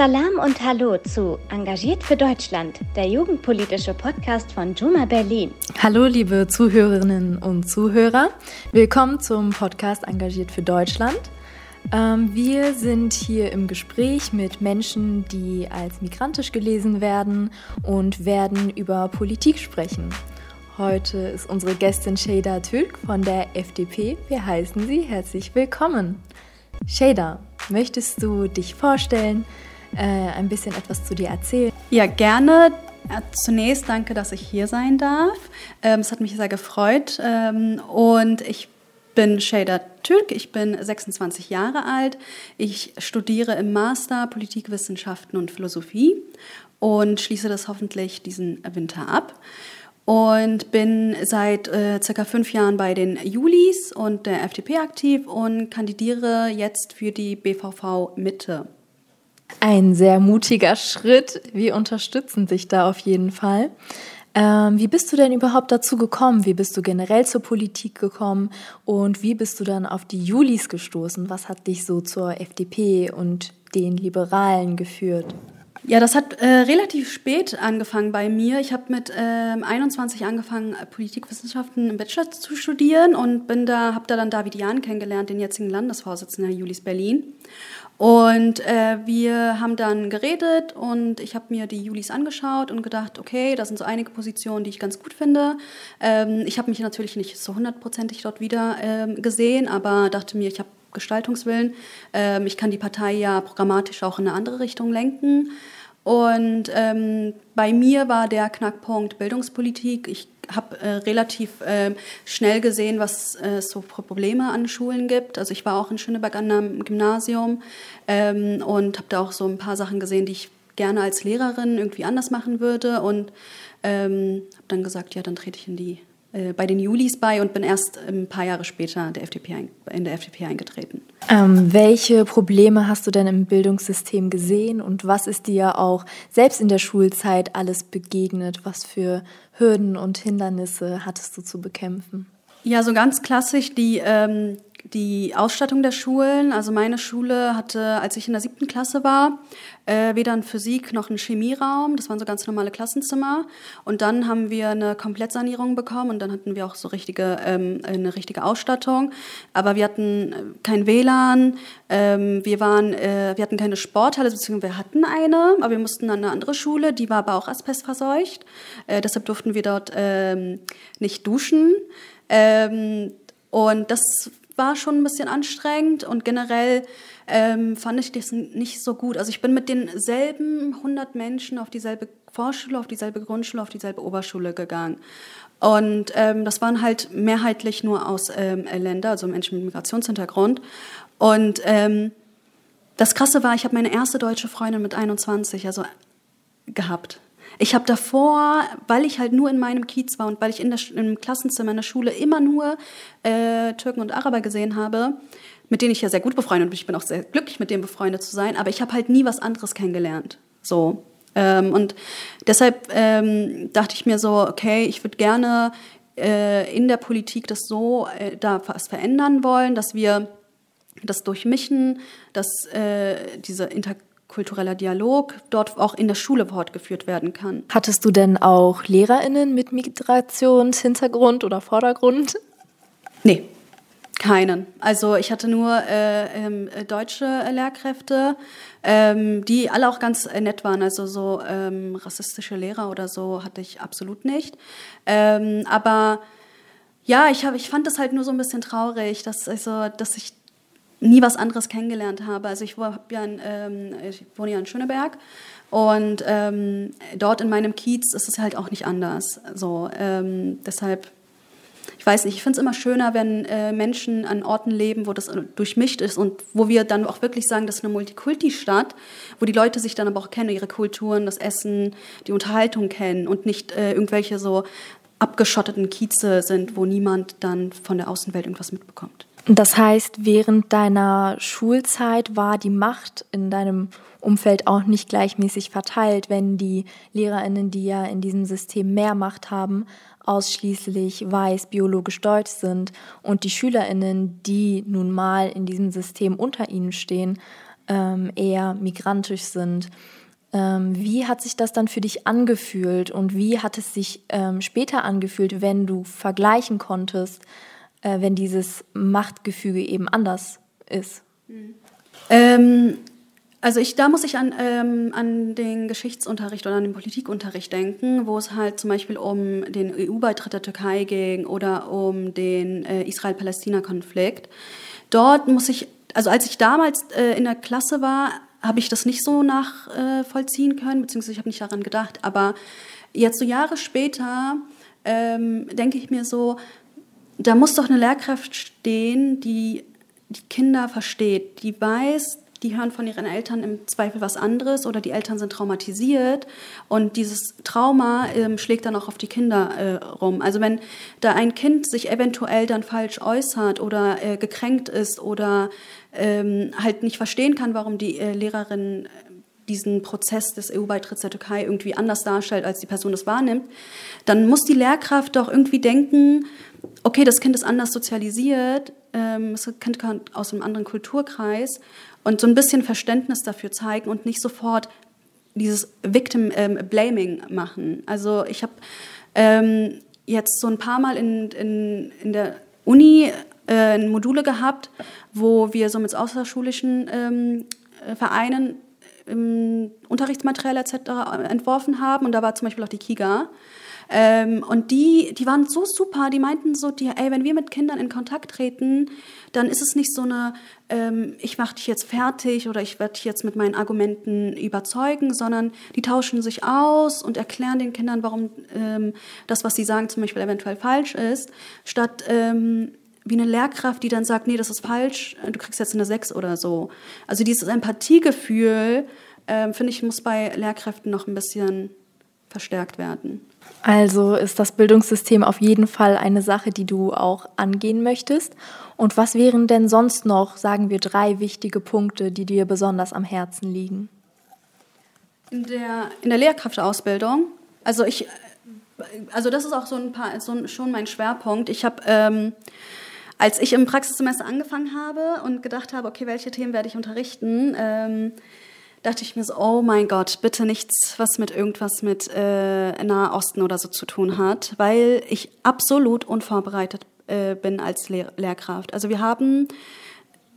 Salam und Hallo zu Engagiert für Deutschland, der jugendpolitische Podcast von Juma Berlin. Hallo, liebe Zuhörerinnen und Zuhörer. Willkommen zum Podcast Engagiert für Deutschland. Ähm, wir sind hier im Gespräch mit Menschen, die als migrantisch gelesen werden und werden über Politik sprechen. Heute ist unsere Gästin Shada Türk von der FDP. Wir heißen Sie herzlich willkommen. Shada, möchtest du dich vorstellen? Äh, ein bisschen etwas zu dir erzählen? Ja, gerne. Zunächst danke, dass ich hier sein darf. Ähm, es hat mich sehr gefreut. Ähm, und ich bin Shader Türk, ich bin 26 Jahre alt. Ich studiere im Master Politikwissenschaften und Philosophie und schließe das hoffentlich diesen Winter ab. Und bin seit äh, circa fünf Jahren bei den Julis und der FDP aktiv und kandidiere jetzt für die BVV Mitte. Ein sehr mutiger Schritt. Wir unterstützen dich da auf jeden Fall. Ähm, wie bist du denn überhaupt dazu gekommen? Wie bist du generell zur Politik gekommen? Und wie bist du dann auf die Julis gestoßen? Was hat dich so zur FDP und den Liberalen geführt? Ja, das hat äh, relativ spät angefangen bei mir. Ich habe mit äh, 21 angefangen, Politikwissenschaften im Bachelor zu studieren und bin da, habe da dann David Jahn kennengelernt, den jetzigen Landesvorsitzenden Julis Berlin. Und äh, wir haben dann geredet und ich habe mir die Julis angeschaut und gedacht, okay, da sind so einige Positionen, die ich ganz gut finde. Ähm, ich habe mich natürlich nicht so hundertprozentig dort wieder ähm, gesehen, aber dachte mir, ich habe Gestaltungswillen. Ähm, ich kann die Partei ja programmatisch auch in eine andere Richtung lenken. Und ähm, bei mir war der Knackpunkt Bildungspolitik. Ich habe äh, relativ äh, schnell gesehen, was es äh, so Probleme an Schulen gibt. Also ich war auch in Schöneberg an einem Gymnasium ähm, und habe da auch so ein paar Sachen gesehen, die ich gerne als Lehrerin irgendwie anders machen würde. Und ähm, habe dann gesagt, ja, dann trete ich in die bei den Julis bei und bin erst ein paar Jahre später der FDP in der FDP eingetreten. Ähm, welche Probleme hast du denn im Bildungssystem gesehen und was ist dir auch selbst in der Schulzeit alles begegnet? Was für Hürden und Hindernisse hattest du zu bekämpfen? Ja, so ganz klassisch die ähm, die Ausstattung der Schulen. Also meine Schule hatte, als ich in der siebten Klasse war, äh, weder einen Physik noch einen Chemieraum. Das waren so ganz normale Klassenzimmer. Und dann haben wir eine Komplettsanierung bekommen und dann hatten wir auch so richtige, ähm, eine richtige Ausstattung. Aber wir hatten äh, kein WLAN, ähm, wir, waren, äh, wir hatten keine Sporthalle, beziehungsweise wir hatten eine, aber wir mussten an eine andere Schule, die war aber auch asbestverseucht. Äh, deshalb durften wir dort ähm, nicht duschen. Ähm, und das war schon ein bisschen anstrengend und generell ähm, fand ich das nicht so gut. Also ich bin mit denselben 100 Menschen auf dieselbe Vorschule, auf dieselbe Grundschule, auf dieselbe Oberschule gegangen. Und ähm, das waren halt mehrheitlich nur aus ähm, Ländern, also Menschen mit Migrationshintergrund. Und ähm, das Krasse war, ich habe meine erste deutsche Freundin mit 21 also gehabt. Ich habe davor, weil ich halt nur in meinem Kiez war und weil ich in der, im Klassenzimmer in der Schule immer nur äh, Türken und Araber gesehen habe, mit denen ich ja sehr gut befreundet bin. Ich bin auch sehr glücklich, mit denen befreundet zu sein, aber ich habe halt nie was anderes kennengelernt. So. Ähm, und deshalb ähm, dachte ich mir so, okay, ich würde gerne äh, in der Politik das so äh, da was verändern wollen, dass wir das durchmischen, dass äh, diese Inter kultureller Dialog dort auch in der Schule fortgeführt werden kann. Hattest du denn auch LehrerInnen mit Migrationshintergrund oder Vordergrund? Nee, keinen. Also ich hatte nur äh, ähm, deutsche Lehrkräfte, ähm, die alle auch ganz äh, nett waren. Also so ähm, rassistische Lehrer oder so hatte ich absolut nicht. Ähm, aber ja, ich, hab, ich fand das halt nur so ein bisschen traurig, dass, also, dass ich nie was anderes kennengelernt habe. Also ich, ja in, ähm, ich wohne ja in Schöneberg und ähm, dort in meinem Kiez ist es halt auch nicht anders. So, ähm, deshalb, ich weiß nicht, ich finde es immer schöner, wenn äh, Menschen an Orten leben, wo das durchmischt ist und wo wir dann auch wirklich sagen, das ist eine Multikulti-Stadt, wo die Leute sich dann aber auch kennen, ihre Kulturen, das Essen, die Unterhaltung kennen und nicht äh, irgendwelche so abgeschotteten Kieze sind, wo niemand dann von der Außenwelt irgendwas mitbekommt. Das heißt, während deiner Schulzeit war die Macht in deinem Umfeld auch nicht gleichmäßig verteilt, wenn die Lehrerinnen, die ja in diesem System mehr Macht haben, ausschließlich weiß, biologisch deutsch sind und die Schülerinnen, die nun mal in diesem System unter ihnen stehen, ähm, eher migrantisch sind. Ähm, wie hat sich das dann für dich angefühlt und wie hat es sich ähm, später angefühlt, wenn du vergleichen konntest, äh, wenn dieses Machtgefüge eben anders ist? Mhm. Ähm, also ich, da muss ich an, ähm, an den Geschichtsunterricht oder an den Politikunterricht denken, wo es halt zum Beispiel um den EU-Beitritt der Türkei ging oder um den äh, Israel-Palästina-Konflikt. Dort muss ich, also als ich damals äh, in der Klasse war, habe ich das nicht so nachvollziehen äh, können, beziehungsweise ich habe nicht daran gedacht. Aber jetzt so Jahre später ähm, denke ich mir so, da muss doch eine Lehrkraft stehen, die die Kinder versteht, die weiß, die hören von ihren Eltern im Zweifel was anderes oder die Eltern sind traumatisiert und dieses Trauma ähm, schlägt dann auch auf die Kinder äh, rum. Also wenn da ein Kind sich eventuell dann falsch äußert oder äh, gekränkt ist oder ähm, halt nicht verstehen kann, warum die äh, Lehrerin äh, diesen Prozess des EU-Beitritts der Türkei irgendwie anders darstellt, als die Person es wahrnimmt, dann muss die Lehrkraft doch irgendwie denken, okay, das Kind ist anders sozialisiert, ähm, das Kind kommt aus einem anderen Kulturkreis und so ein bisschen Verständnis dafür zeigen und nicht sofort dieses Victim ähm, Blaming machen. Also ich habe ähm, jetzt so ein paar Mal in, in, in der Uni äh, Module gehabt, wo wir so mit außerschulischen ähm, äh, Vereinen ähm, Unterrichtsmaterial etc. entworfen haben und da war zum Beispiel auch die KIGA. Ähm, und die, die waren so super, die meinten so, die, ey, wenn wir mit Kindern in Kontakt treten, dann ist es nicht so eine, ähm, ich mache dich jetzt fertig oder ich werde dich jetzt mit meinen Argumenten überzeugen, sondern die tauschen sich aus und erklären den Kindern, warum ähm, das, was sie sagen, zum Beispiel eventuell falsch ist, statt ähm, wie eine Lehrkraft, die dann sagt, nee, das ist falsch, du kriegst jetzt eine 6 oder so. Also dieses Empathiegefühl, äh, finde ich, muss bei Lehrkräften noch ein bisschen verstärkt werden. Also ist das Bildungssystem auf jeden Fall eine Sache, die du auch angehen möchtest. Und was wären denn sonst noch, sagen wir, drei wichtige Punkte, die dir besonders am Herzen liegen? In der, in der Lehrkraftausbildung, also ich, also das ist auch so ein paar, so schon mein Schwerpunkt. Ich habe, ähm, als ich im Praxissemester angefangen habe und gedacht habe, okay, welche Themen werde ich unterrichten, ähm, dachte ich mir so, oh mein Gott, bitte nichts, was mit irgendwas mit äh, Nahosten oder so zu tun hat, weil ich absolut unvorbereitet äh, bin als Lehr Lehrkraft. Also wir haben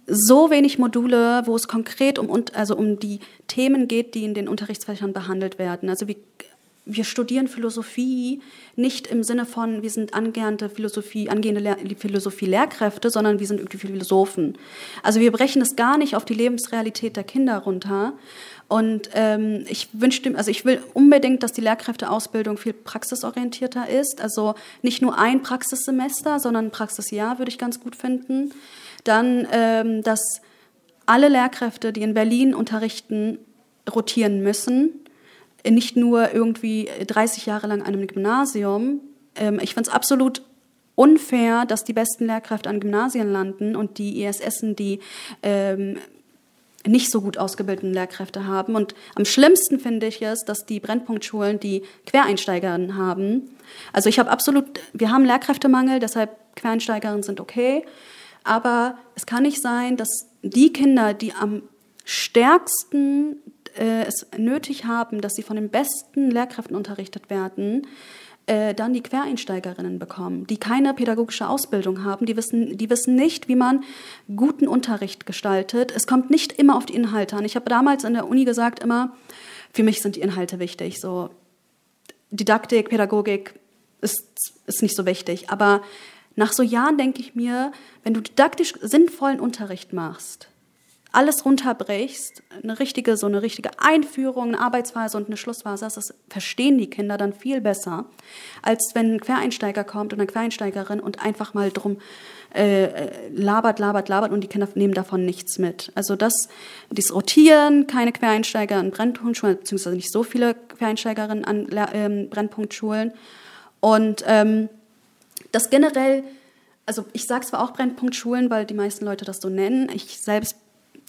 so wenig Module, wo es konkret um, also um die Themen geht, die in den Unterrichtsfächern behandelt werden. Also wir wir studieren Philosophie nicht im Sinne von, wir sind angehende Philosophie, angehende Lehr Philosophie-Lehrkräfte, sondern wir sind irgendwie Philosophen. Also wir brechen es gar nicht auf die Lebensrealität der Kinder runter. Und ähm, ich wünschte, also ich will unbedingt, dass die Lehrkräfteausbildung viel praxisorientierter ist. Also nicht nur ein Praxissemester, sondern ein Praxisjahr würde ich ganz gut finden. Dann, ähm, dass alle Lehrkräfte, die in Berlin unterrichten, rotieren müssen nicht nur irgendwie 30 Jahre lang an einem Gymnasium. Ähm, ich finde es absolut unfair, dass die besten Lehrkräfte an Gymnasien landen und die ISSen, die ähm, nicht so gut ausgebildeten Lehrkräfte haben. Und am schlimmsten finde ich es, dass die Brennpunktschulen die Quereinsteigerinnen haben. Also ich habe absolut, wir haben Lehrkräftemangel, deshalb Quereinsteigerinnen sind okay. Aber es kann nicht sein, dass die Kinder, die am stärksten äh, es nötig haben, dass sie von den besten Lehrkräften unterrichtet werden, äh, dann die Quereinsteigerinnen bekommen, die keine pädagogische Ausbildung haben, die wissen, die wissen nicht, wie man guten Unterricht gestaltet. Es kommt nicht immer auf die Inhalte an. Ich habe damals in der Uni gesagt immer, für mich sind die Inhalte wichtig. So Didaktik, Pädagogik ist, ist nicht so wichtig. Aber nach so Jahren denke ich mir, wenn du didaktisch sinnvollen Unterricht machst, alles runterbrichst, eine richtige, so eine richtige Einführung, eine Arbeitsphase und eine Schlussphase das verstehen die Kinder dann viel besser, als wenn ein Quereinsteiger kommt und eine Quereinsteigerin und einfach mal drum äh, labert, labert, labert und die Kinder nehmen davon nichts mit. Also das, dieses Rotieren, keine Quereinsteiger an Brennpunktschulen, beziehungsweise nicht so viele Quereinsteigerinnen an ähm, Brennpunktschulen und ähm, das generell also ich sage zwar auch Brennpunktschulen, weil die meisten Leute das so nennen. Ich selbst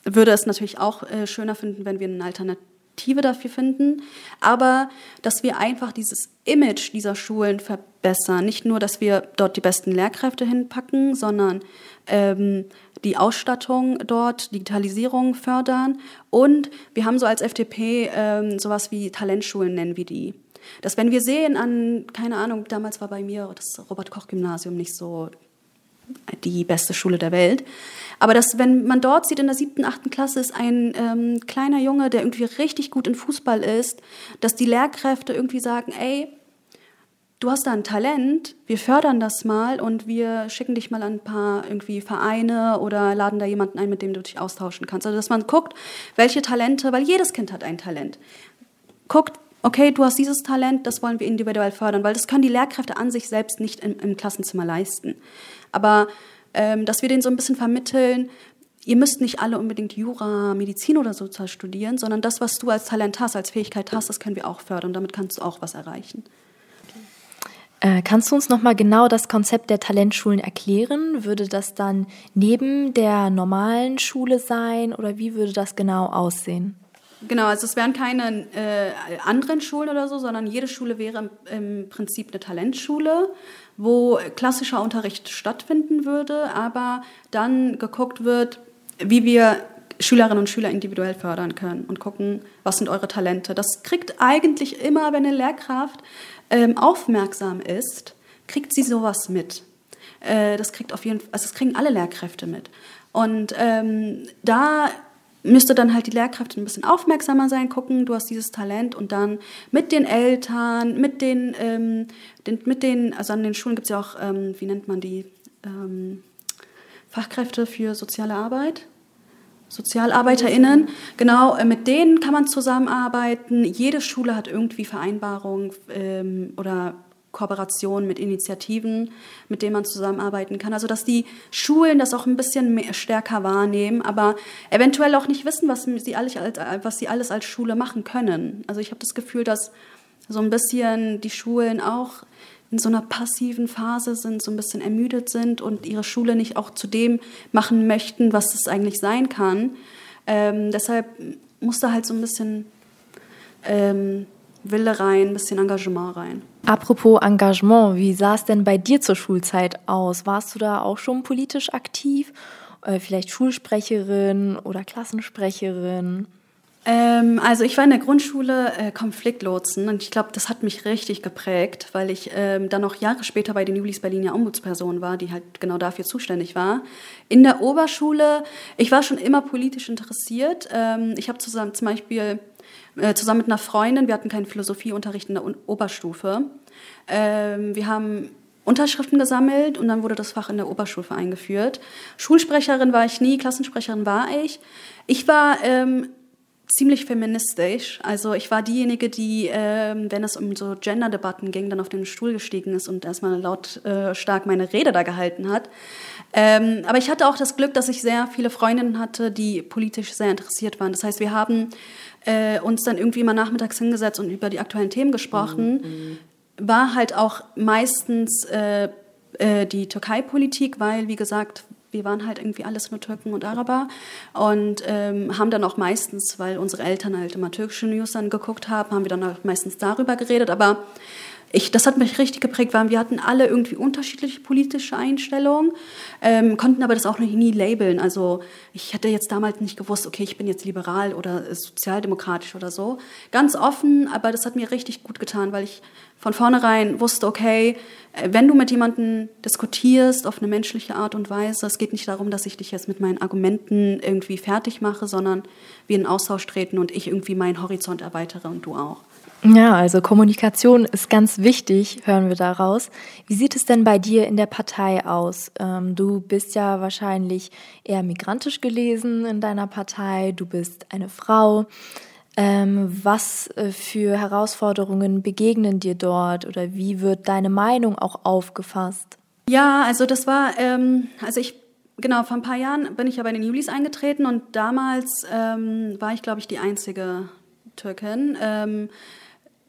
würde es natürlich auch äh, schöner finden, wenn wir einen Alternat Motive dafür finden, aber dass wir einfach dieses Image dieser Schulen verbessern. Nicht nur, dass wir dort die besten Lehrkräfte hinpacken, sondern ähm, die Ausstattung dort, Digitalisierung fördern. Und wir haben so als FDP ähm, sowas wie Talentschulen, nennen wir die. Dass wenn wir sehen an, keine Ahnung, damals war bei mir das Robert-Koch-Gymnasium nicht so die beste Schule der Welt. Aber dass, wenn man dort sieht, in der siebten, achten Klasse ist ein ähm, kleiner Junge, der irgendwie richtig gut in Fußball ist, dass die Lehrkräfte irgendwie sagen, ey, du hast da ein Talent, wir fördern das mal und wir schicken dich mal an ein paar irgendwie Vereine oder laden da jemanden ein, mit dem du dich austauschen kannst. Also dass man guckt, welche Talente, weil jedes Kind hat ein Talent. Guckt, okay, du hast dieses Talent, das wollen wir individuell fördern, weil das können die Lehrkräfte an sich selbst nicht im, im Klassenzimmer leisten. Aber ähm, dass wir denen so ein bisschen vermitteln, ihr müsst nicht alle unbedingt Jura, Medizin oder so studieren, sondern das, was du als Talent hast, als Fähigkeit hast, das können wir auch fördern. Damit kannst du auch was erreichen. Äh, kannst du uns noch mal genau das Konzept der Talentschulen erklären? Würde das dann neben der normalen Schule sein oder wie würde das genau aussehen? Genau, also es wären keine äh, anderen Schulen oder so, sondern jede Schule wäre im, im, Prinzip eine Talentschule, wo klassischer Unterricht stattfinden würde, aber dann geguckt wird, wie wir Schülerinnen und Schüler individuell fördern können und gucken, was sind eure Talente. Das kriegt eigentlich immer, wenn eine Lehrkraft ähm, aufmerksam ist, kriegt sie sowas mit. Äh, das kriegt auf jeden also das kriegen alle Lehrkräfte mit. Und ähm, da müsste dann halt die Lehrkräfte ein bisschen aufmerksamer sein, gucken, du hast dieses Talent und dann mit den Eltern, mit den, ähm, den mit den, also an den Schulen gibt es ja auch, ähm, wie nennt man die, ähm, Fachkräfte für soziale Arbeit. SozialarbeiterInnen, genau, äh, mit denen kann man zusammenarbeiten. Jede Schule hat irgendwie Vereinbarungen ähm, oder Kooperation mit Initiativen, mit denen man zusammenarbeiten kann. Also dass die Schulen das auch ein bisschen mehr, stärker wahrnehmen, aber eventuell auch nicht wissen, was sie, alles, was sie alles als Schule machen können. Also ich habe das Gefühl, dass so ein bisschen die Schulen auch in so einer passiven Phase sind, so ein bisschen ermüdet sind und ihre Schule nicht auch zu dem machen möchten, was es eigentlich sein kann. Ähm, deshalb muss da halt so ein bisschen ähm, Wille rein, ein bisschen Engagement rein. Apropos Engagement, wie sah es denn bei dir zur Schulzeit aus? Warst du da auch schon politisch aktiv? Äh, vielleicht Schulsprecherin oder Klassensprecherin? Ähm, also ich war in der Grundschule äh, Konfliktlotsen und ich glaube, das hat mich richtig geprägt, weil ich ähm, dann noch Jahre später bei den Julis Berliner Ombudsperson war, die halt genau dafür zuständig war. In der Oberschule, ich war schon immer politisch interessiert. Ähm, ich habe zusammen zum Beispiel äh, zusammen mit einer Freundin. Wir hatten keinen Philosophieunterricht in der Oberstufe. Ähm, wir haben Unterschriften gesammelt und dann wurde das Fach in der Oberstufe eingeführt. Schulsprecherin war ich nie, Klassensprecherin war ich. Ich war ähm, ziemlich feministisch. Also ich war diejenige, die, ähm, wenn es um so Gender-Debatten ging, dann auf den Stuhl gestiegen ist und erstmal laut äh, stark meine Rede da gehalten hat. Ähm, aber ich hatte auch das Glück, dass ich sehr viele Freundinnen hatte, die politisch sehr interessiert waren. Das heißt, wir haben äh, uns dann irgendwie mal nachmittags hingesetzt und über die aktuellen Themen gesprochen. Mhm. War halt auch meistens äh, äh, die Türkei-Politik, weil, wie gesagt, wir waren halt irgendwie alles nur Türken und Araber und ähm, haben dann auch meistens, weil unsere Eltern halt immer türkische News dann geguckt haben, haben wir dann auch meistens darüber geredet. Aber ich, das hat mich richtig geprägt, weil wir hatten alle irgendwie unterschiedliche politische Einstellungen, ähm, konnten aber das auch noch nie labeln. Also ich hätte jetzt damals nicht gewusst, okay, ich bin jetzt liberal oder sozialdemokratisch oder so. Ganz offen, aber das hat mir richtig gut getan, weil ich von vornherein wusste, okay, äh, wenn du mit jemandem diskutierst auf eine menschliche Art und Weise, es geht nicht darum, dass ich dich jetzt mit meinen Argumenten irgendwie fertig mache, sondern wir in Austausch treten und ich irgendwie meinen Horizont erweitere und du auch. Ja, also Kommunikation ist ganz wichtig, hören wir daraus. Wie sieht es denn bei dir in der Partei aus? Ähm, du bist ja wahrscheinlich eher migrantisch gelesen in deiner Partei, du bist eine Frau. Ähm, was äh, für Herausforderungen begegnen dir dort oder wie wird deine Meinung auch aufgefasst? Ja, also das war, ähm, also ich genau, vor ein paar Jahren bin ich ja bei den Julis eingetreten und damals ähm, war ich, glaube ich, die einzige Türkin.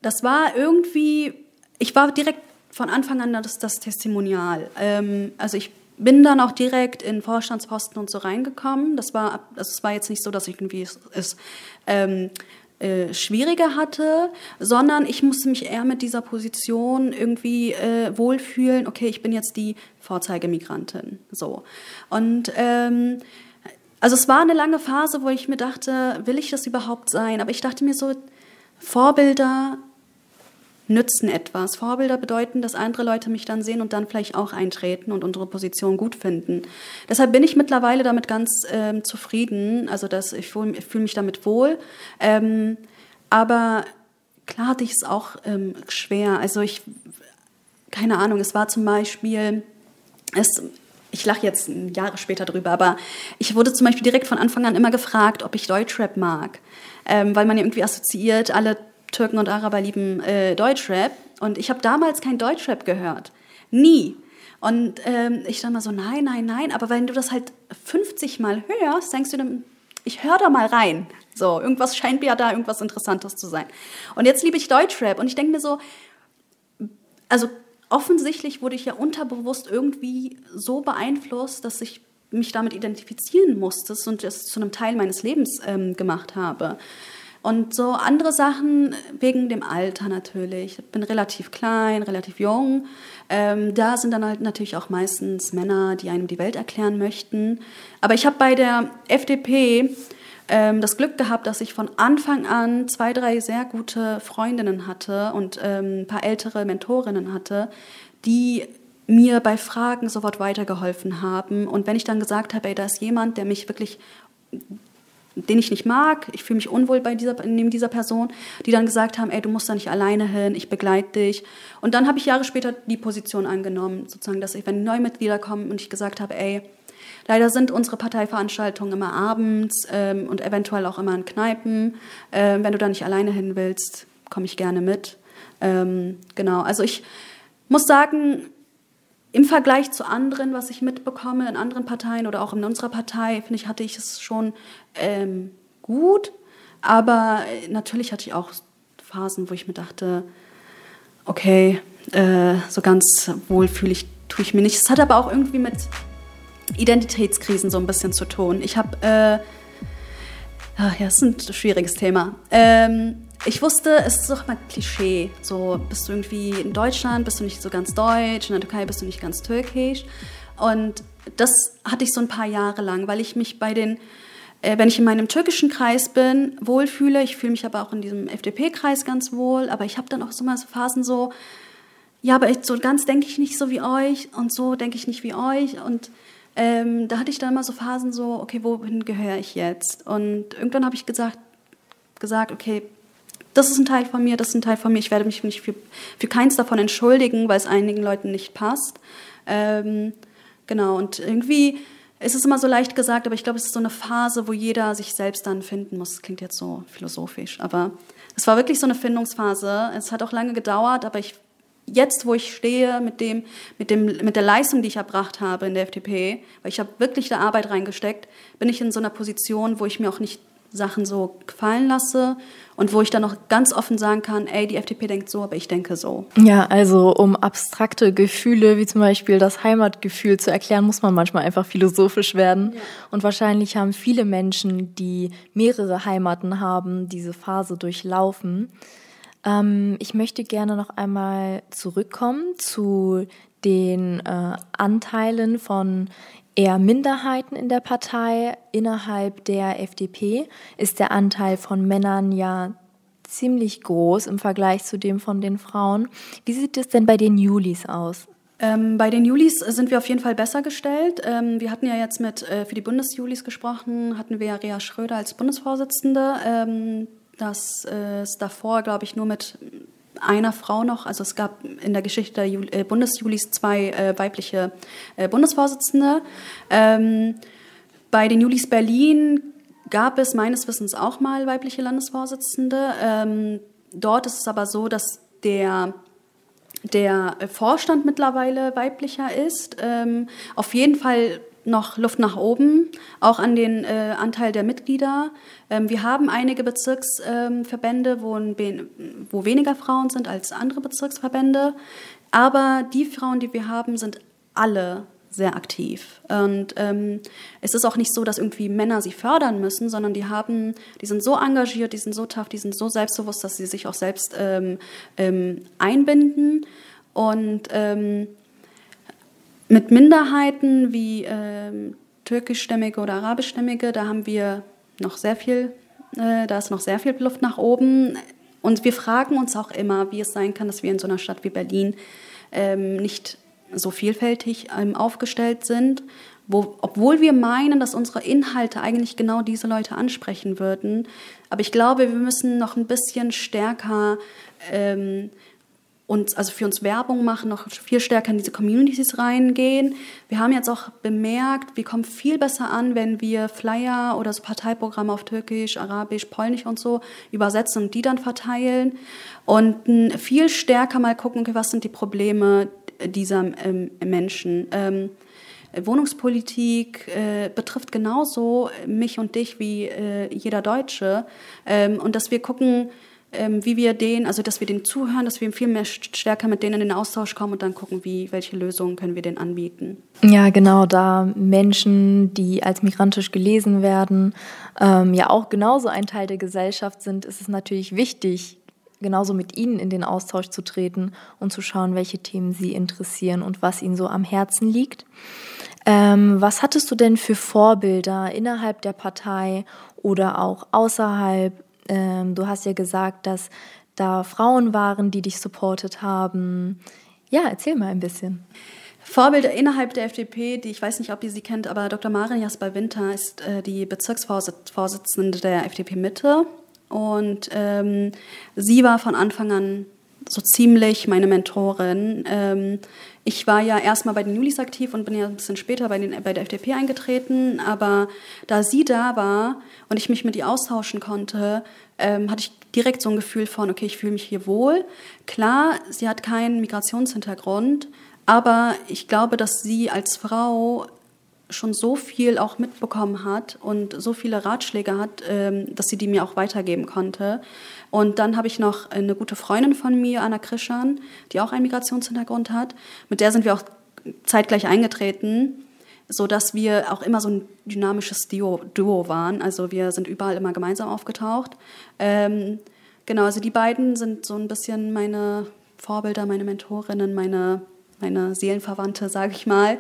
Das war irgendwie, ich war direkt von Anfang an das, das Testimonial. Ähm, also ich bin dann auch direkt in Vorstandsposten und so reingekommen. Das war, also war jetzt nicht so, dass ich irgendwie es, es ähm, äh, schwieriger hatte, sondern ich musste mich eher mit dieser Position irgendwie äh, wohlfühlen. Okay, ich bin jetzt die Vorzeigemigrantin. So. Und ähm, also es war eine lange Phase, wo ich mir dachte, will ich das überhaupt sein? Aber ich dachte mir so, Vorbilder nützen etwas. Vorbilder bedeuten, dass andere Leute mich dann sehen und dann vielleicht auch eintreten und unsere Position gut finden. Deshalb bin ich mittlerweile damit ganz ähm, zufrieden. Also dass ich fühle fühl mich damit wohl. Ähm, aber klar hatte ich es auch ähm, schwer. Also ich, keine Ahnung, es war zum Beispiel, es, ich lache jetzt Jahre später drüber, aber ich wurde zum Beispiel direkt von Anfang an immer gefragt, ob ich Deutschrap mag. Ähm, weil man ja irgendwie assoziiert, alle Türken und Araber lieben äh, Deutschrap. Und ich habe damals kein Deutschrap gehört. Nie. Und ähm, ich dachte mal so, nein, nein, nein. Aber wenn du das halt 50 Mal hörst, denkst du dann, ich höre da mal rein. So, irgendwas scheint mir ja da irgendwas Interessantes zu sein. Und jetzt liebe ich Deutschrap. Und ich denke mir so, also offensichtlich wurde ich ja unterbewusst irgendwie so beeinflusst, dass ich mich damit identifizieren musste und es zu einem Teil meines Lebens ähm, gemacht habe. Und so andere Sachen wegen dem Alter natürlich. Ich bin relativ klein, relativ jung. Ähm, da sind dann halt natürlich auch meistens Männer, die einem die Welt erklären möchten. Aber ich habe bei der FDP ähm, das Glück gehabt, dass ich von Anfang an zwei, drei sehr gute Freundinnen hatte und ähm, ein paar ältere Mentorinnen hatte, die mir bei Fragen sofort weitergeholfen haben. Und wenn ich dann gesagt habe, ey, da ist jemand, der mich wirklich den ich nicht mag, ich fühle mich unwohl bei dieser, neben dieser Person, die dann gesagt haben, ey, du musst da nicht alleine hin, ich begleite dich. Und dann habe ich Jahre später die Position angenommen, sozusagen, dass ich, wenn neue Mitglieder kommen und ich gesagt habe, ey, leider sind unsere Parteiveranstaltungen immer abends ähm, und eventuell auch immer in Kneipen. Ähm, wenn du da nicht alleine hin willst, komme ich gerne mit. Ähm, genau, also ich muss sagen, im Vergleich zu anderen, was ich mitbekomme in anderen Parteien oder auch in unserer Partei, finde ich, hatte ich es schon ähm, gut. Aber äh, natürlich hatte ich auch Phasen, wo ich mir dachte, okay, äh, so ganz wohl fühle ich, tue ich mir nicht. Es hat aber auch irgendwie mit Identitätskrisen so ein bisschen zu tun. Ich habe, äh, ach ja, das ist ein schwieriges Thema. Ähm, ich wusste, es ist doch mal Klischee. So, bist du irgendwie in Deutschland, bist du nicht so ganz deutsch, in der Türkei bist du nicht ganz türkisch. Und das hatte ich so ein paar Jahre lang, weil ich mich bei den, äh, wenn ich in meinem türkischen Kreis bin, wohlfühle. Ich fühle mich aber auch in diesem FDP-Kreis ganz wohl. Aber ich habe dann auch so mal so Phasen so, ja, aber so ganz denke ich nicht so wie euch und so denke ich nicht wie euch. Und ähm, da hatte ich dann mal so Phasen so, okay, wohin gehöre ich jetzt? Und irgendwann habe ich gesagt, gesagt, okay, das ist ein Teil von mir, das ist ein Teil von mir. Ich werde mich nicht für, für keins davon entschuldigen, weil es einigen Leuten nicht passt. Ähm, genau, und irgendwie ist es immer so leicht gesagt, aber ich glaube, es ist so eine Phase, wo jeder sich selbst dann finden muss. Das klingt jetzt so philosophisch, aber es war wirklich so eine Findungsphase. Es hat auch lange gedauert, aber ich jetzt, wo ich stehe mit dem, mit dem, mit der Leistung, die ich erbracht habe in der FDP, weil ich habe wirklich da Arbeit reingesteckt, bin ich in so einer Position, wo ich mir auch nicht Sachen so gefallen lasse und wo ich dann noch ganz offen sagen kann, ey, die FDP denkt so, aber ich denke so. Ja, also um abstrakte Gefühle wie zum Beispiel das Heimatgefühl zu erklären, muss man manchmal einfach philosophisch werden. Ja. Und wahrscheinlich haben viele Menschen, die mehrere Heimaten haben, diese Phase durchlaufen. Ähm, ich möchte gerne noch einmal zurückkommen zu den äh, Anteilen von eher Minderheiten in der Partei. Innerhalb der FDP ist der Anteil von Männern ja ziemlich groß im Vergleich zu dem von den Frauen. Wie sieht es denn bei den Julis aus? Ähm, bei den Julis sind wir auf jeden Fall besser gestellt. Ähm, wir hatten ja jetzt mit, äh, für die Bundesjulis gesprochen, hatten wir ja Rea Schröder als Bundesvorsitzende. Ähm, das äh, davor, glaube ich, nur mit einer Frau noch. Also es gab in der Geschichte der Jul äh, Bundesjulis zwei äh, weibliche äh, Bundesvorsitzende. Ähm, bei den Julis Berlin gab es meines Wissens auch mal weibliche Landesvorsitzende. Ähm, dort ist es aber so, dass der der Vorstand mittlerweile weiblicher ist. Ähm, auf jeden Fall noch Luft nach oben, auch an den äh, Anteil der Mitglieder. Ähm, wir haben einige Bezirksverbände, ähm, wo, wo weniger Frauen sind als andere Bezirksverbände. Aber die Frauen, die wir haben, sind alle sehr aktiv. Und ähm, es ist auch nicht so, dass irgendwie Männer sie fördern müssen, sondern die haben, die sind so engagiert, die sind so tough, die sind so selbstbewusst, dass sie sich auch selbst ähm, ähm, einbinden. Und ähm, mit Minderheiten wie ähm, türkischstämmige oder arabischstämmige, da haben wir noch sehr viel, äh, da ist noch sehr viel Luft nach oben. Und wir fragen uns auch immer, wie es sein kann, dass wir in so einer Stadt wie Berlin ähm, nicht so vielfältig ähm, aufgestellt sind, wo, obwohl wir meinen, dass unsere Inhalte eigentlich genau diese Leute ansprechen würden. Aber ich glaube, wir müssen noch ein bisschen stärker ähm, uns, also für uns Werbung machen, noch viel stärker in diese Communities reingehen. Wir haben jetzt auch bemerkt, wir kommen viel besser an, wenn wir Flyer oder so Parteiprogramme auf Türkisch, Arabisch, Polnisch und so übersetzen und die dann verteilen. Und viel stärker mal gucken, okay, was sind die Probleme, dieser ähm, Menschen. Ähm, Wohnungspolitik äh, betrifft genauso mich und dich wie äh, jeder Deutsche. Ähm, und dass wir gucken, wie wir den, also dass wir den zuhören, dass wir viel mehr stärker mit denen in den Austausch kommen und dann gucken, wie, welche Lösungen können wir denen anbieten. Ja, genau, da Menschen, die als migrantisch gelesen werden, ähm, ja auch genauso ein Teil der Gesellschaft sind, ist es natürlich wichtig, genauso mit ihnen in den Austausch zu treten und zu schauen, welche Themen sie interessieren und was ihnen so am Herzen liegt. Ähm, was hattest du denn für Vorbilder innerhalb der Partei oder auch außerhalb? Ähm, du hast ja gesagt, dass da Frauen waren, die dich supportet haben. Ja, erzähl mal ein bisschen. Vorbilder innerhalb der FDP, die ich weiß nicht, ob ihr sie kennt, aber Dr. Marin Jasper Winter ist äh, die Bezirksvorsitzende der FDP Mitte. Und ähm, sie war von Anfang an so ziemlich meine Mentorin. Ähm, ich war ja erstmal bei den Julis aktiv und bin ja ein bisschen später bei, den, bei der FDP eingetreten. Aber da sie da war und ich mich mit ihr austauschen konnte, ähm, hatte ich direkt so ein Gefühl von, okay, ich fühle mich hier wohl. Klar, sie hat keinen Migrationshintergrund, aber ich glaube, dass sie als Frau schon so viel auch mitbekommen hat und so viele Ratschläge hat, ähm, dass sie die mir auch weitergeben konnte. Und dann habe ich noch eine gute Freundin von mir, Anna Krischan, die auch einen Migrationshintergrund hat. Mit der sind wir auch zeitgleich eingetreten, sodass wir auch immer so ein dynamisches Duo, waren. Also wir sind überall immer gemeinsam aufgetaucht. Ähm, genau, also die beiden sind so ein bisschen meine Vorbilder, meine Mentorinnen, meine, meine Seelenverwandte, sage ich mal.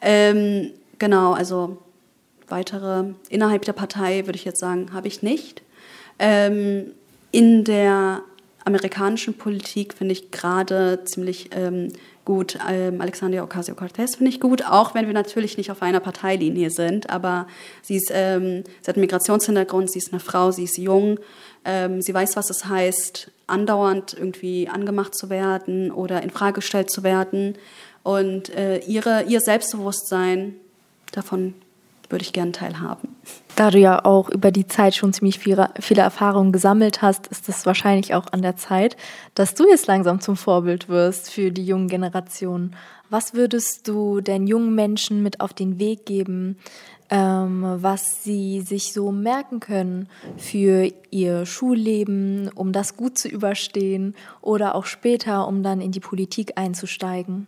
Ähm, Genau, also weitere innerhalb der Partei würde ich jetzt sagen, habe ich nicht. Ähm, in der amerikanischen Politik finde ich gerade ziemlich ähm, gut. Ähm, Alexandria Ocasio-Cortez finde ich gut, auch wenn wir natürlich nicht auf einer Parteilinie sind. Aber sie, ist, ähm, sie hat einen Migrationshintergrund, sie ist eine Frau, sie ist jung, ähm, sie weiß, was es heißt, andauernd irgendwie angemacht zu werden oder in Frage gestellt zu werden. Und äh, ihre, ihr Selbstbewusstsein davon würde ich gerne teilhaben. Da du ja auch über die Zeit schon ziemlich viele, viele Erfahrungen gesammelt hast, ist es wahrscheinlich auch an der Zeit, dass du jetzt langsam zum Vorbild wirst für die jungen Generationen. Was würdest du den jungen Menschen mit auf den Weg geben, ähm, was sie sich so merken können für ihr Schulleben, um das gut zu überstehen oder auch später, um dann in die Politik einzusteigen?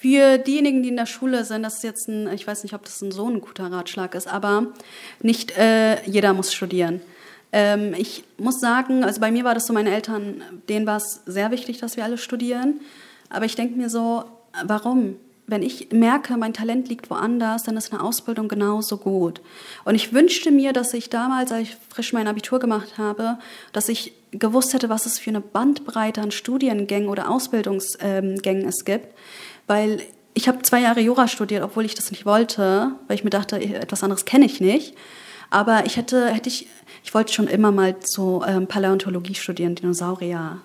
Für diejenigen, die in der Schule sind, das ist jetzt ein, ich weiß nicht, ob das ein so ein guter Ratschlag ist, aber nicht äh, jeder muss studieren. Ähm, ich muss sagen, also bei mir war das so, meine Eltern, denen war es sehr wichtig, dass wir alle studieren. Aber ich denke mir so, warum? Wenn ich merke, mein Talent liegt woanders, dann ist eine Ausbildung genauso gut. Und ich wünschte mir, dass ich damals, als ich frisch mein Abitur gemacht habe, dass ich gewusst hätte, was es für eine Bandbreite an Studiengängen oder Ausbildungsgängen ähm, es gibt weil ich habe zwei Jahre Jura studiert, obwohl ich das nicht wollte, weil ich mir dachte, etwas anderes kenne ich nicht. Aber ich hätte, hätte ich, ich wollte schon immer mal so ähm, Paläontologie studieren, Dinosaurier.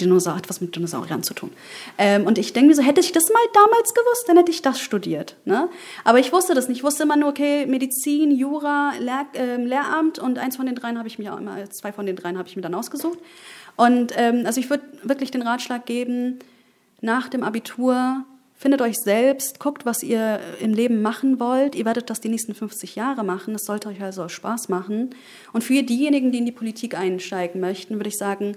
Dinosaur hat was mit Dinosauriern zu tun. Ähm, und ich denke mir so, hätte ich das mal damals gewusst, dann hätte ich das studiert. Ne? Aber ich wusste das nicht. Ich wusste immer nur, okay, Medizin, Jura, Lehr, äh, Lehramt und eins von den dreien habe ich mir auch immer, zwei von den dreien habe ich mir dann ausgesucht. Und ähm, also ich würde wirklich den Ratschlag geben, nach dem Abitur findet euch selbst, guckt, was ihr im Leben machen wollt. Ihr werdet das die nächsten 50 Jahre machen. Es sollte euch also Spaß machen. Und für diejenigen, die in die Politik einsteigen möchten, würde ich sagen,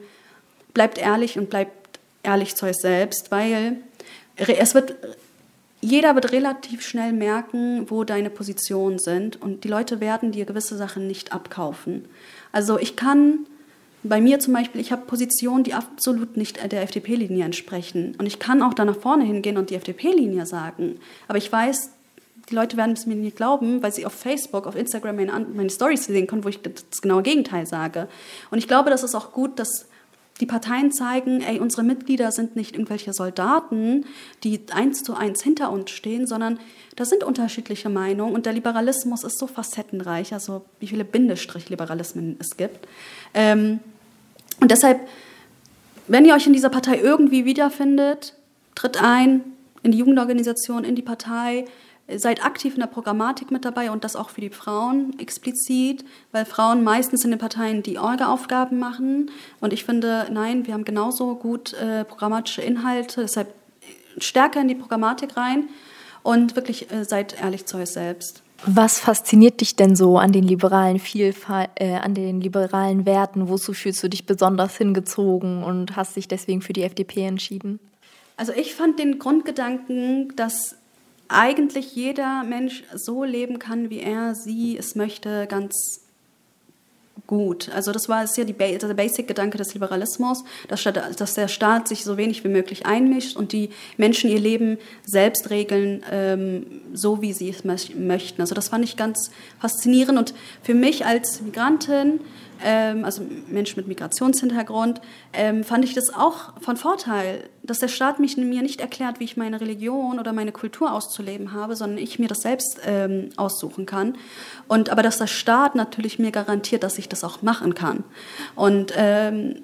bleibt ehrlich und bleibt ehrlich zu euch selbst, weil es wird jeder wird relativ schnell merken, wo deine Positionen sind und die Leute werden dir gewisse Sachen nicht abkaufen. Also ich kann bei mir zum Beispiel, ich habe Positionen, die absolut nicht der FDP-Linie entsprechen. Und ich kann auch da nach vorne hingehen und die FDP-Linie sagen. Aber ich weiß, die Leute werden es mir nicht glauben, weil sie auf Facebook, auf Instagram meine, meine Stories sehen können, wo ich das genaue Gegenteil sage. Und ich glaube, das ist auch gut, dass die Parteien zeigen, ey, unsere Mitglieder sind nicht irgendwelche Soldaten, die eins zu eins hinter uns stehen, sondern da sind unterschiedliche Meinungen und der Liberalismus ist so facettenreich, also wie viele Bindestrich-Liberalismen es gibt. Ähm, und deshalb, wenn ihr euch in dieser Partei irgendwie wiederfindet, tritt ein in die Jugendorganisation, in die Partei, seid aktiv in der Programmatik mit dabei und das auch für die Frauen explizit, weil Frauen meistens in den Parteien die Orga-Aufgaben machen. Und ich finde, nein, wir haben genauso gut äh, programmatische Inhalte, deshalb stärker in die Programmatik rein und wirklich äh, seid ehrlich zu euch selbst. Was fasziniert dich denn so an den liberalen Vielfalt, äh, an den liberalen Werten? Wozu fühlst du dich besonders hingezogen und hast dich deswegen für die FDP entschieden? Also ich fand den Grundgedanken, dass eigentlich jeder Mensch so leben kann, wie er sie es möchte, ganz gut. Also das war ist ja die, der Basic-Gedanke des Liberalismus, dass, dass, der Staat sich so wenig wie möglich einmischt und die Menschen ihr Leben selbst regeln, ähm, so wie sie es möchten. Also das fand ich ganz faszinierend und für mich als Migrantin ähm, also Menschen mit Migrationshintergrund, ähm, fand ich das auch von Vorteil, dass der Staat mich, mir nicht erklärt, wie ich meine Religion oder meine Kultur auszuleben habe, sondern ich mir das selbst ähm, aussuchen kann. Und aber dass der Staat natürlich mir garantiert, dass ich das auch machen kann. Und ähm,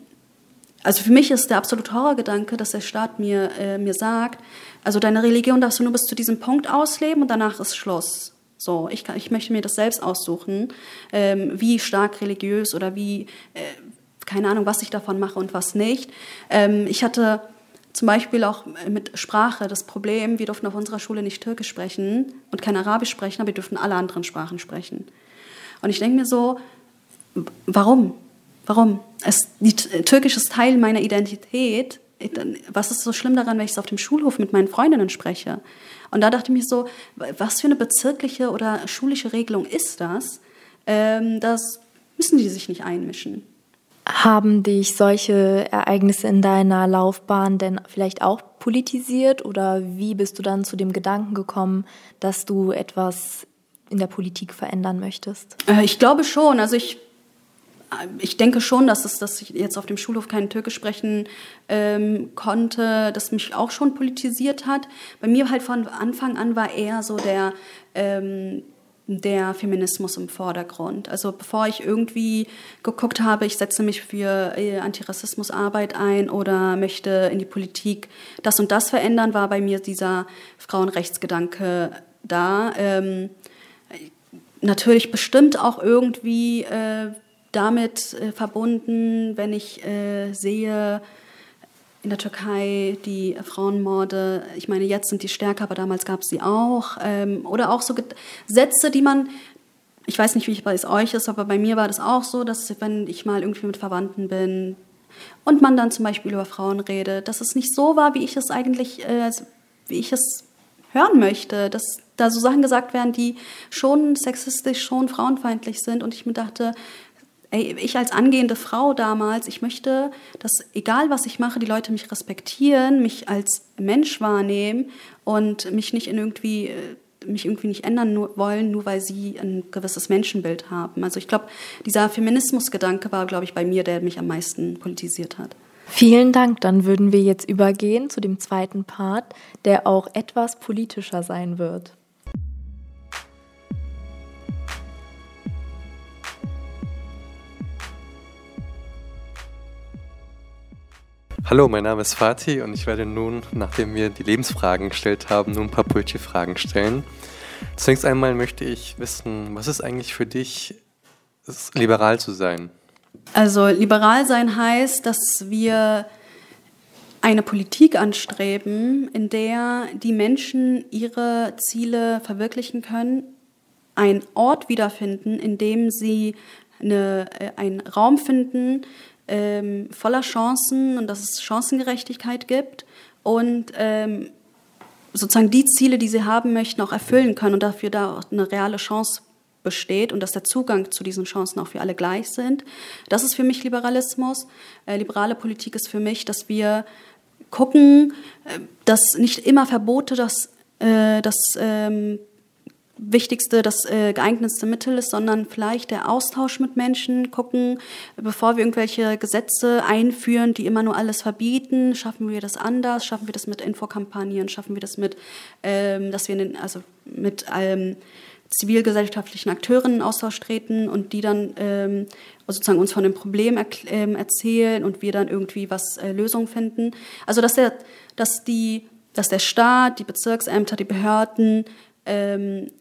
also für mich ist der absolute Horrorgedanke, dass der Staat mir, äh, mir sagt, also deine Religion darfst du nur bis zu diesem Punkt ausleben und danach ist Schluss. So, ich, ich möchte mir das selbst aussuchen, ähm, wie stark religiös oder wie, äh, keine Ahnung, was ich davon mache und was nicht. Ähm, ich hatte zum Beispiel auch mit Sprache das Problem, wir durften auf unserer Schule nicht Türkisch sprechen und kein Arabisch sprechen, aber wir durften alle anderen Sprachen sprechen. Und ich denke mir so, warum? Warum? Es, die, Türkisch ist Teil meiner Identität. Was ist so schlimm daran, wenn ich es auf dem Schulhof mit meinen Freundinnen spreche? Und da dachte ich mir so, was für eine bezirkliche oder schulische Regelung ist das? Ähm, das müssen die sich nicht einmischen. Haben dich solche Ereignisse in deiner Laufbahn denn vielleicht auch politisiert oder wie bist du dann zu dem Gedanken gekommen, dass du etwas in der Politik verändern möchtest? Äh, ich glaube schon. Also ich ich denke schon, dass es, dass ich jetzt auf dem Schulhof kein Türkisch sprechen ähm, konnte, das mich auch schon politisiert hat. Bei mir halt von Anfang an war eher so der ähm, der Feminismus im Vordergrund. Also bevor ich irgendwie geguckt habe, ich setze mich für äh, Antirassismusarbeit ein oder möchte in die Politik das und das verändern, war bei mir dieser Frauenrechtsgedanke da. Ähm, natürlich bestimmt auch irgendwie äh, damit äh, verbunden, wenn ich äh, sehe, in der Türkei die Frauenmorde, ich meine, jetzt sind die stärker, aber damals gab es sie auch. Ähm, oder auch so Sätze, die man, ich weiß nicht, wie es bei euch ist, aber bei mir war das auch so, dass wenn ich mal irgendwie mit Verwandten bin und man dann zum Beispiel über Frauen redet, dass es nicht so war, wie ich es eigentlich, äh, wie ich es hören möchte, dass da so Sachen gesagt werden, die schon sexistisch, schon frauenfeindlich sind. Und ich mir dachte, ey, ich als angehende Frau damals, ich möchte, dass egal was ich mache, die Leute mich respektieren, mich als Mensch wahrnehmen und mich nicht in irgendwie äh, mich irgendwie nicht ändern nur, wollen, nur weil sie ein gewisses Menschenbild haben. Also ich glaube, dieser Feminismusgedanke war, glaube ich, bei mir, der mich am meisten politisiert hat. Vielen Dank. Dann würden wir jetzt übergehen zu dem zweiten Part, der auch etwas politischer sein wird. Hallo, mein Name ist Fatih und ich werde nun, nachdem wir die Lebensfragen gestellt haben, nun ein paar politische Fragen stellen. Zunächst einmal möchte ich wissen, was ist eigentlich für dich, liberal zu sein? Also liberal sein heißt, dass wir eine Politik anstreben, in der die Menschen ihre Ziele verwirklichen können, einen Ort wiederfinden, in dem sie eine, äh, einen Raum finden, ähm, voller Chancen und dass es Chancengerechtigkeit gibt und ähm, sozusagen die Ziele, die sie haben möchten, auch erfüllen können und dafür da auch eine reale Chance besteht und dass der Zugang zu diesen Chancen auch für alle gleich sind. Das ist für mich Liberalismus. Äh, liberale Politik ist für mich, dass wir gucken, äh, dass nicht immer Verbote das, äh, das ähm, wichtigste, das äh, geeignetste Mittel ist, sondern vielleicht der Austausch mit Menschen, gucken, bevor wir irgendwelche Gesetze einführen, die immer nur alles verbieten, schaffen wir das anders, schaffen wir das mit Infokampagnen, schaffen wir das mit, ähm, dass wir den, also mit ähm, zivilgesellschaftlichen Akteuren in Austausch treten und die dann ähm, sozusagen uns von dem Problem er, ähm, erzählen und wir dann irgendwie was äh, Lösungen finden. Also dass der, dass die, dass der Staat, die Bezirksämter, die Behörden ähm,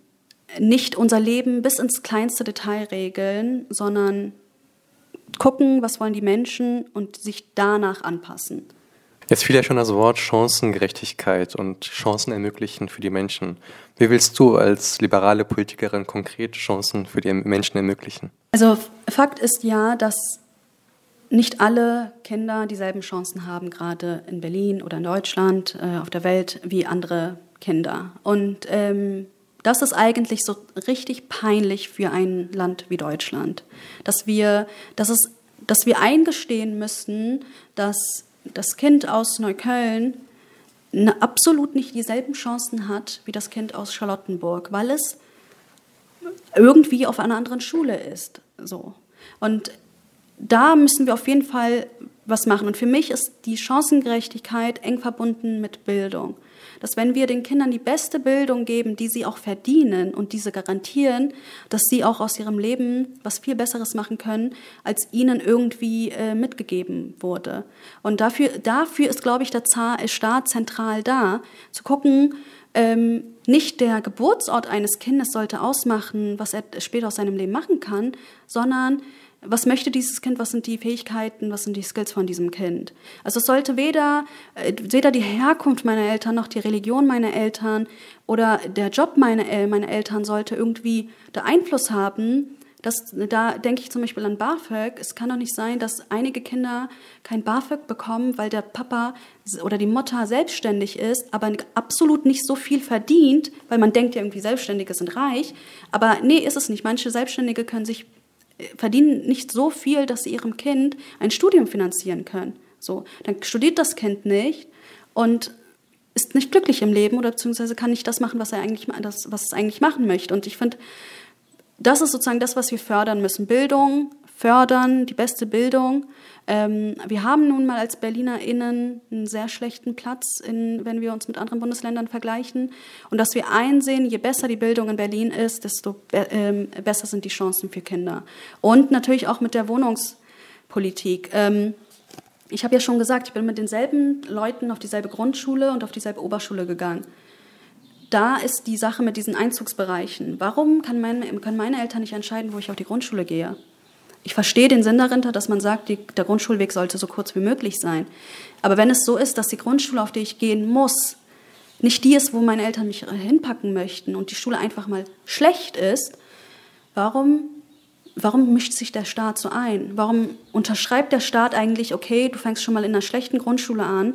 nicht unser Leben bis ins kleinste Detail regeln, sondern gucken, was wollen die Menschen und sich danach anpassen. Jetzt fiel ja schon das Wort Chancengerechtigkeit und Chancen ermöglichen für die Menschen. Wie willst du als liberale Politikerin konkret Chancen für die Menschen ermöglichen? Also Fakt ist ja, dass nicht alle Kinder dieselben Chancen haben, gerade in Berlin oder in Deutschland, äh, auf der Welt, wie andere Kinder. Und ähm, das ist eigentlich so richtig peinlich für ein Land wie Deutschland, dass wir, dass es, dass wir eingestehen müssen, dass das Kind aus Neukölln eine, absolut nicht dieselben Chancen hat wie das Kind aus Charlottenburg, weil es irgendwie auf einer anderen Schule ist. So. Und da müssen wir auf jeden Fall was machen. Und für mich ist die Chancengerechtigkeit eng verbunden mit Bildung dass wenn wir den Kindern die beste Bildung geben, die sie auch verdienen und diese garantieren, dass sie auch aus ihrem Leben was viel Besseres machen können, als ihnen irgendwie äh, mitgegeben wurde. Und dafür, dafür ist, glaube ich, der Staat zentral da, zu gucken, ähm, nicht der Geburtsort eines Kindes sollte ausmachen, was er später aus seinem Leben machen kann, sondern was möchte dieses Kind, was sind die Fähigkeiten, was sind die Skills von diesem Kind. Also es sollte weder, äh, weder die Herkunft meiner Eltern noch die Religion meiner Eltern oder der Job meiner, meiner Eltern sollte irgendwie der Einfluss haben. Das, da denke ich zum Beispiel an BAföG. Es kann doch nicht sein, dass einige Kinder kein BAföG bekommen, weil der Papa oder die Mutter selbstständig ist, aber absolut nicht so viel verdient, weil man denkt ja irgendwie Selbstständige sind reich. Aber nee, ist es nicht. Manche Selbstständige können sich verdienen nicht so viel, dass sie ihrem Kind ein Studium finanzieren können. So, dann studiert das Kind nicht und ist nicht glücklich im Leben oder beziehungsweise kann nicht das machen, was er eigentlich, das, was es eigentlich machen möchte. Und ich finde, das ist sozusagen das, was wir fördern müssen. Bildung, fördern, die beste Bildung. Ähm, wir haben nun mal als BerlinerInnen einen sehr schlechten Platz, in, wenn wir uns mit anderen Bundesländern vergleichen. Und dass wir einsehen, je besser die Bildung in Berlin ist, desto be ähm, besser sind die Chancen für Kinder. Und natürlich auch mit der Wohnungspolitik. Ähm, ich habe ja schon gesagt, ich bin mit denselben Leuten auf dieselbe Grundschule und auf dieselbe Oberschule gegangen da ist die Sache mit diesen Einzugsbereichen. Warum kann mein, können meine Eltern nicht entscheiden, wo ich auf die Grundschule gehe? Ich verstehe den Sinn dahinter, dass man sagt, die, der Grundschulweg sollte so kurz wie möglich sein. Aber wenn es so ist, dass die Grundschule, auf die ich gehen muss, nicht die ist, wo meine Eltern mich hinpacken möchten und die Schule einfach mal schlecht ist, warum, warum mischt sich der Staat so ein? Warum unterschreibt der Staat eigentlich, okay, du fängst schon mal in einer schlechten Grundschule an,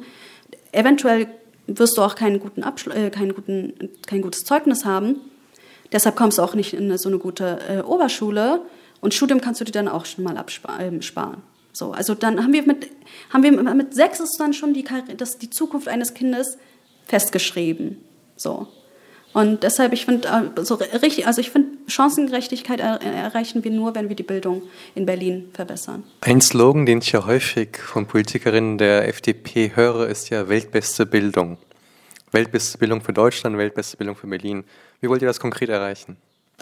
eventuell wirst du auch keinen guten äh, keinen guten, kein gutes Zeugnis haben, deshalb kommst du auch nicht in so eine gute äh, Oberschule und Studium kannst du dir dann auch schon mal absparen. Ähm, so, also dann haben wir mit, haben wir mit sechs ist dann schon die, das, die Zukunft eines Kindes festgeschrieben. So. Und deshalb, ich finde, äh, so richtig, also ich finde, Chancengerechtigkeit erreichen wir nur, wenn wir die Bildung in Berlin verbessern. Ein Slogan, den ich ja häufig von Politikerinnen der FDP höre, ist ja weltbeste Bildung. Weltbeste Bildung für Deutschland, weltbeste Bildung für Berlin. Wie wollt ihr das konkret erreichen?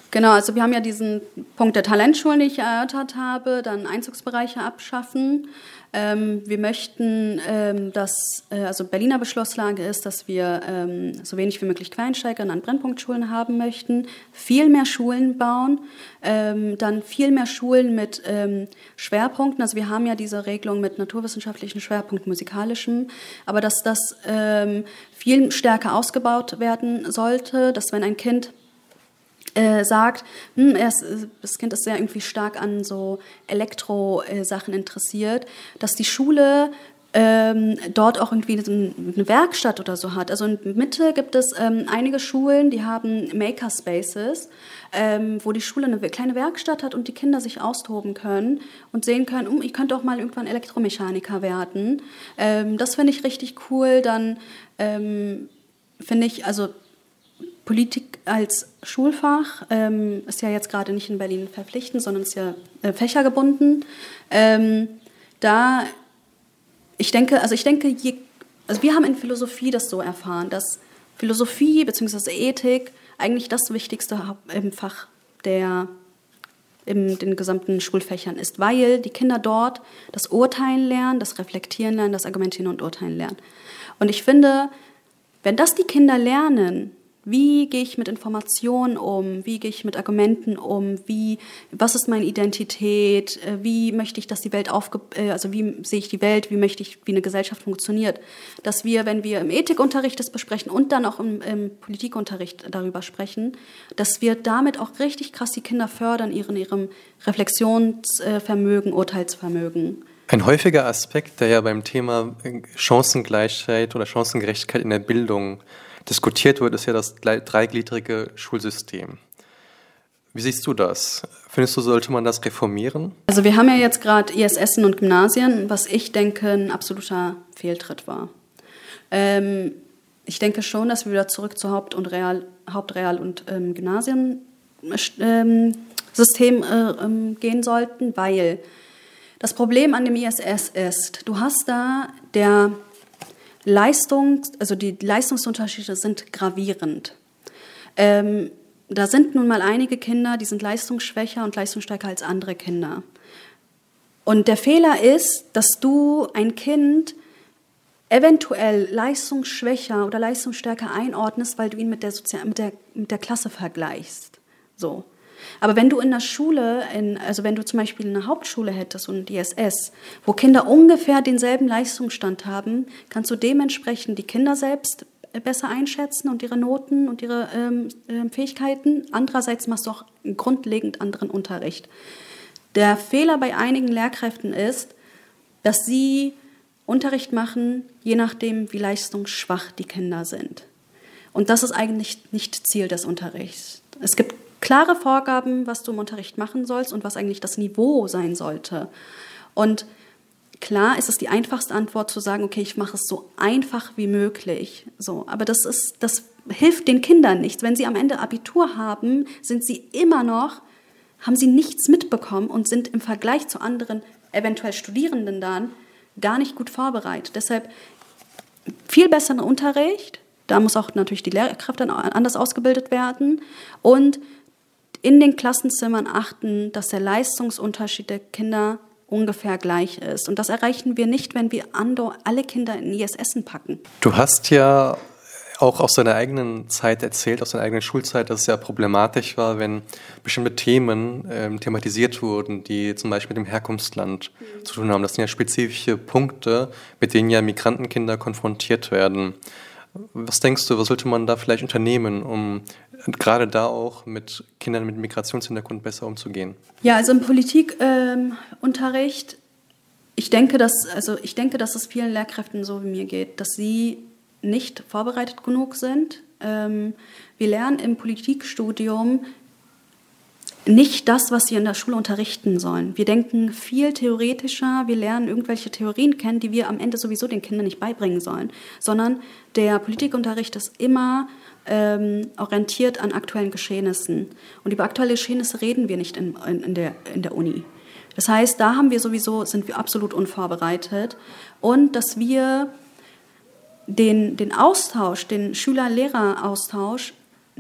Genau, also wir haben ja diesen Punkt der Talentschulen, den ich erörtert habe, dann Einzugsbereiche abschaffen. Ähm, wir möchten, ähm, dass, äh, also Berliner Beschlusslage ist, dass wir ähm, so wenig wie möglich Quereinsteigerinnen an Brennpunktschulen haben möchten, viel mehr Schulen bauen, ähm, dann viel mehr Schulen mit ähm, Schwerpunkten. Also wir haben ja diese Regelung mit naturwissenschaftlichen Schwerpunkt, musikalischem, aber dass das ähm, viel stärker ausgebaut werden sollte, dass wenn ein Kind äh, sagt, hm, ist, das Kind ist sehr irgendwie stark an so Elektro-Sachen interessiert, dass die Schule ähm, dort auch irgendwie eine Werkstatt oder so hat. Also in Mitte gibt es ähm, einige Schulen, die haben Makerspaces, ähm, wo die Schule eine kleine Werkstatt hat und die Kinder sich austoben können und sehen können, um, ich könnte auch mal irgendwann Elektromechaniker werden. Ähm, das finde ich richtig cool. Dann ähm, finde ich, also Politik als Schulfach ähm, ist ja jetzt gerade nicht in Berlin verpflichtend, sondern ist ja äh, fächergebunden. Ähm, da ich denke, also ich denke, je, also wir haben in Philosophie das so erfahren, dass Philosophie bzw. Ethik eigentlich das wichtigste im Fach der in den gesamten Schulfächern ist, weil die Kinder dort das Urteilen lernen, das Reflektieren lernen, das Argumentieren und Urteilen lernen. Und ich finde, wenn das die Kinder lernen, wie gehe ich mit Informationen um? Wie gehe ich mit Argumenten um? Wie, was ist meine Identität? Äh, wie möchte ich, dass die Welt aufge, äh, also wie sehe ich die Welt? Wie möchte ich, wie eine Gesellschaft funktioniert? Dass wir, wenn wir im Ethikunterricht das besprechen und dann auch im, im Politikunterricht darüber sprechen, dass wir damit auch richtig krass die Kinder fördern, ihren, ihrem Reflexionsvermögen, Urteilsvermögen. Ein häufiger Aspekt, der ja beim Thema Chancengleichheit oder Chancengerechtigkeit in der Bildung diskutiert wird, ist ja das dreigliedrige Schulsystem. Wie siehst du das? Findest du, sollte man das reformieren? Also wir haben ja jetzt gerade ISS und Gymnasien, was ich denke ein absoluter Fehltritt war. Ähm, ich denke schon, dass wir wieder zurück zu Haupt- und Real, Hauptreal- und ähm, Gymnasiensystem ähm, äh, ähm, gehen sollten, weil das Problem an dem ISS ist, du hast da der Leistung, also die Leistungsunterschiede sind gravierend. Ähm, da sind nun mal einige Kinder, die sind leistungsschwächer und leistungsstärker als andere Kinder. Und der Fehler ist, dass du ein Kind eventuell leistungsschwächer oder leistungsstärker einordnest, weil du ihn mit der, Sozial mit der, mit der Klasse vergleichst. So. Aber wenn du in der Schule, in, also wenn du zum Beispiel eine Hauptschule hättest und ein ISS, wo Kinder ungefähr denselben Leistungsstand haben, kannst du dementsprechend die Kinder selbst besser einschätzen und ihre Noten und ihre ähm, ähm Fähigkeiten. Andererseits machst du auch einen grundlegend anderen Unterricht. Der Fehler bei einigen Lehrkräften ist, dass sie Unterricht machen, je nachdem, wie leistungsschwach die Kinder sind. Und das ist eigentlich nicht Ziel des Unterrichts. Es gibt klare Vorgaben, was du im Unterricht machen sollst und was eigentlich das Niveau sein sollte. Und klar ist es die einfachste Antwort zu sagen, okay, ich mache es so einfach wie möglich. So, aber das ist, das hilft den Kindern nichts. Wenn sie am Ende Abitur haben, sind sie immer noch, haben sie nichts mitbekommen und sind im Vergleich zu anderen eventuell Studierenden dann gar nicht gut vorbereitet. Deshalb viel besseren Unterricht. Da muss auch natürlich die Lehrkraft dann anders ausgebildet werden und in den Klassenzimmern achten, dass der Leistungsunterschied der Kinder ungefähr gleich ist. Und das erreichen wir nicht, wenn wir alle Kinder in ISS packen. Du hast ja auch aus deiner eigenen Zeit erzählt, aus deiner eigenen Schulzeit, dass es ja problematisch war, wenn bestimmte Themen ähm, thematisiert wurden, die zum Beispiel mit dem Herkunftsland mhm. zu tun haben. Das sind ja spezifische Punkte, mit denen ja Migrantenkinder konfrontiert werden. Was denkst du, was sollte man da vielleicht unternehmen, um gerade da auch mit Kindern mit Migrationshintergrund besser umzugehen? Ja, also im Politikunterricht, ähm, ich denke, dass, also ich denke, dass es vielen Lehrkräften so wie mir geht, dass sie nicht vorbereitet genug sind. Ähm, wir lernen im Politikstudium nicht das, was sie in der Schule unterrichten sollen. Wir denken viel theoretischer, wir lernen irgendwelche Theorien kennen, die wir am Ende sowieso den Kindern nicht beibringen sollen, sondern der Politikunterricht ist immer ähm, orientiert an aktuellen Geschehnissen. Und über aktuelle Geschehnisse reden wir nicht in, in, in, der, in der Uni. Das heißt, da haben wir sowieso, sind wir absolut unvorbereitet. Und dass wir den, den Austausch, den Schüler-Lehrer-Austausch,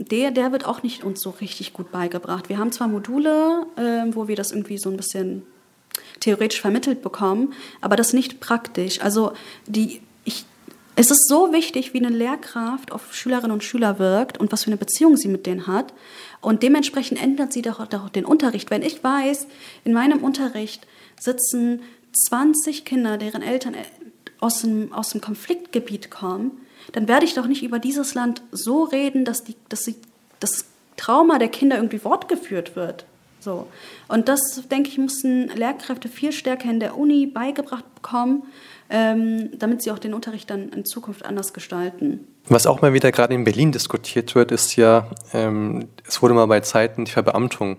der, der wird auch nicht uns so richtig gut beigebracht. Wir haben zwar Module, äh, wo wir das irgendwie so ein bisschen theoretisch vermittelt bekommen, aber das nicht praktisch. Also die es ist so wichtig, wie eine Lehrkraft auf Schülerinnen und Schüler wirkt und was für eine Beziehung sie mit denen hat. Und dementsprechend ändert sie doch, auch den Unterricht. Wenn ich weiß, in meinem Unterricht sitzen 20 Kinder, deren Eltern aus dem, aus dem Konfliktgebiet kommen, dann werde ich doch nicht über dieses Land so reden, dass, die, dass sie, das Trauma der Kinder irgendwie wortgeführt wird. So. Und das, denke ich, mussten Lehrkräfte viel stärker in der Uni beigebracht bekommen, ähm, damit sie auch den Unterricht dann in Zukunft anders gestalten. Was auch mal wieder gerade in Berlin diskutiert wird, ist ja, ähm, es wurde mal bei Zeiten die Verbeamtung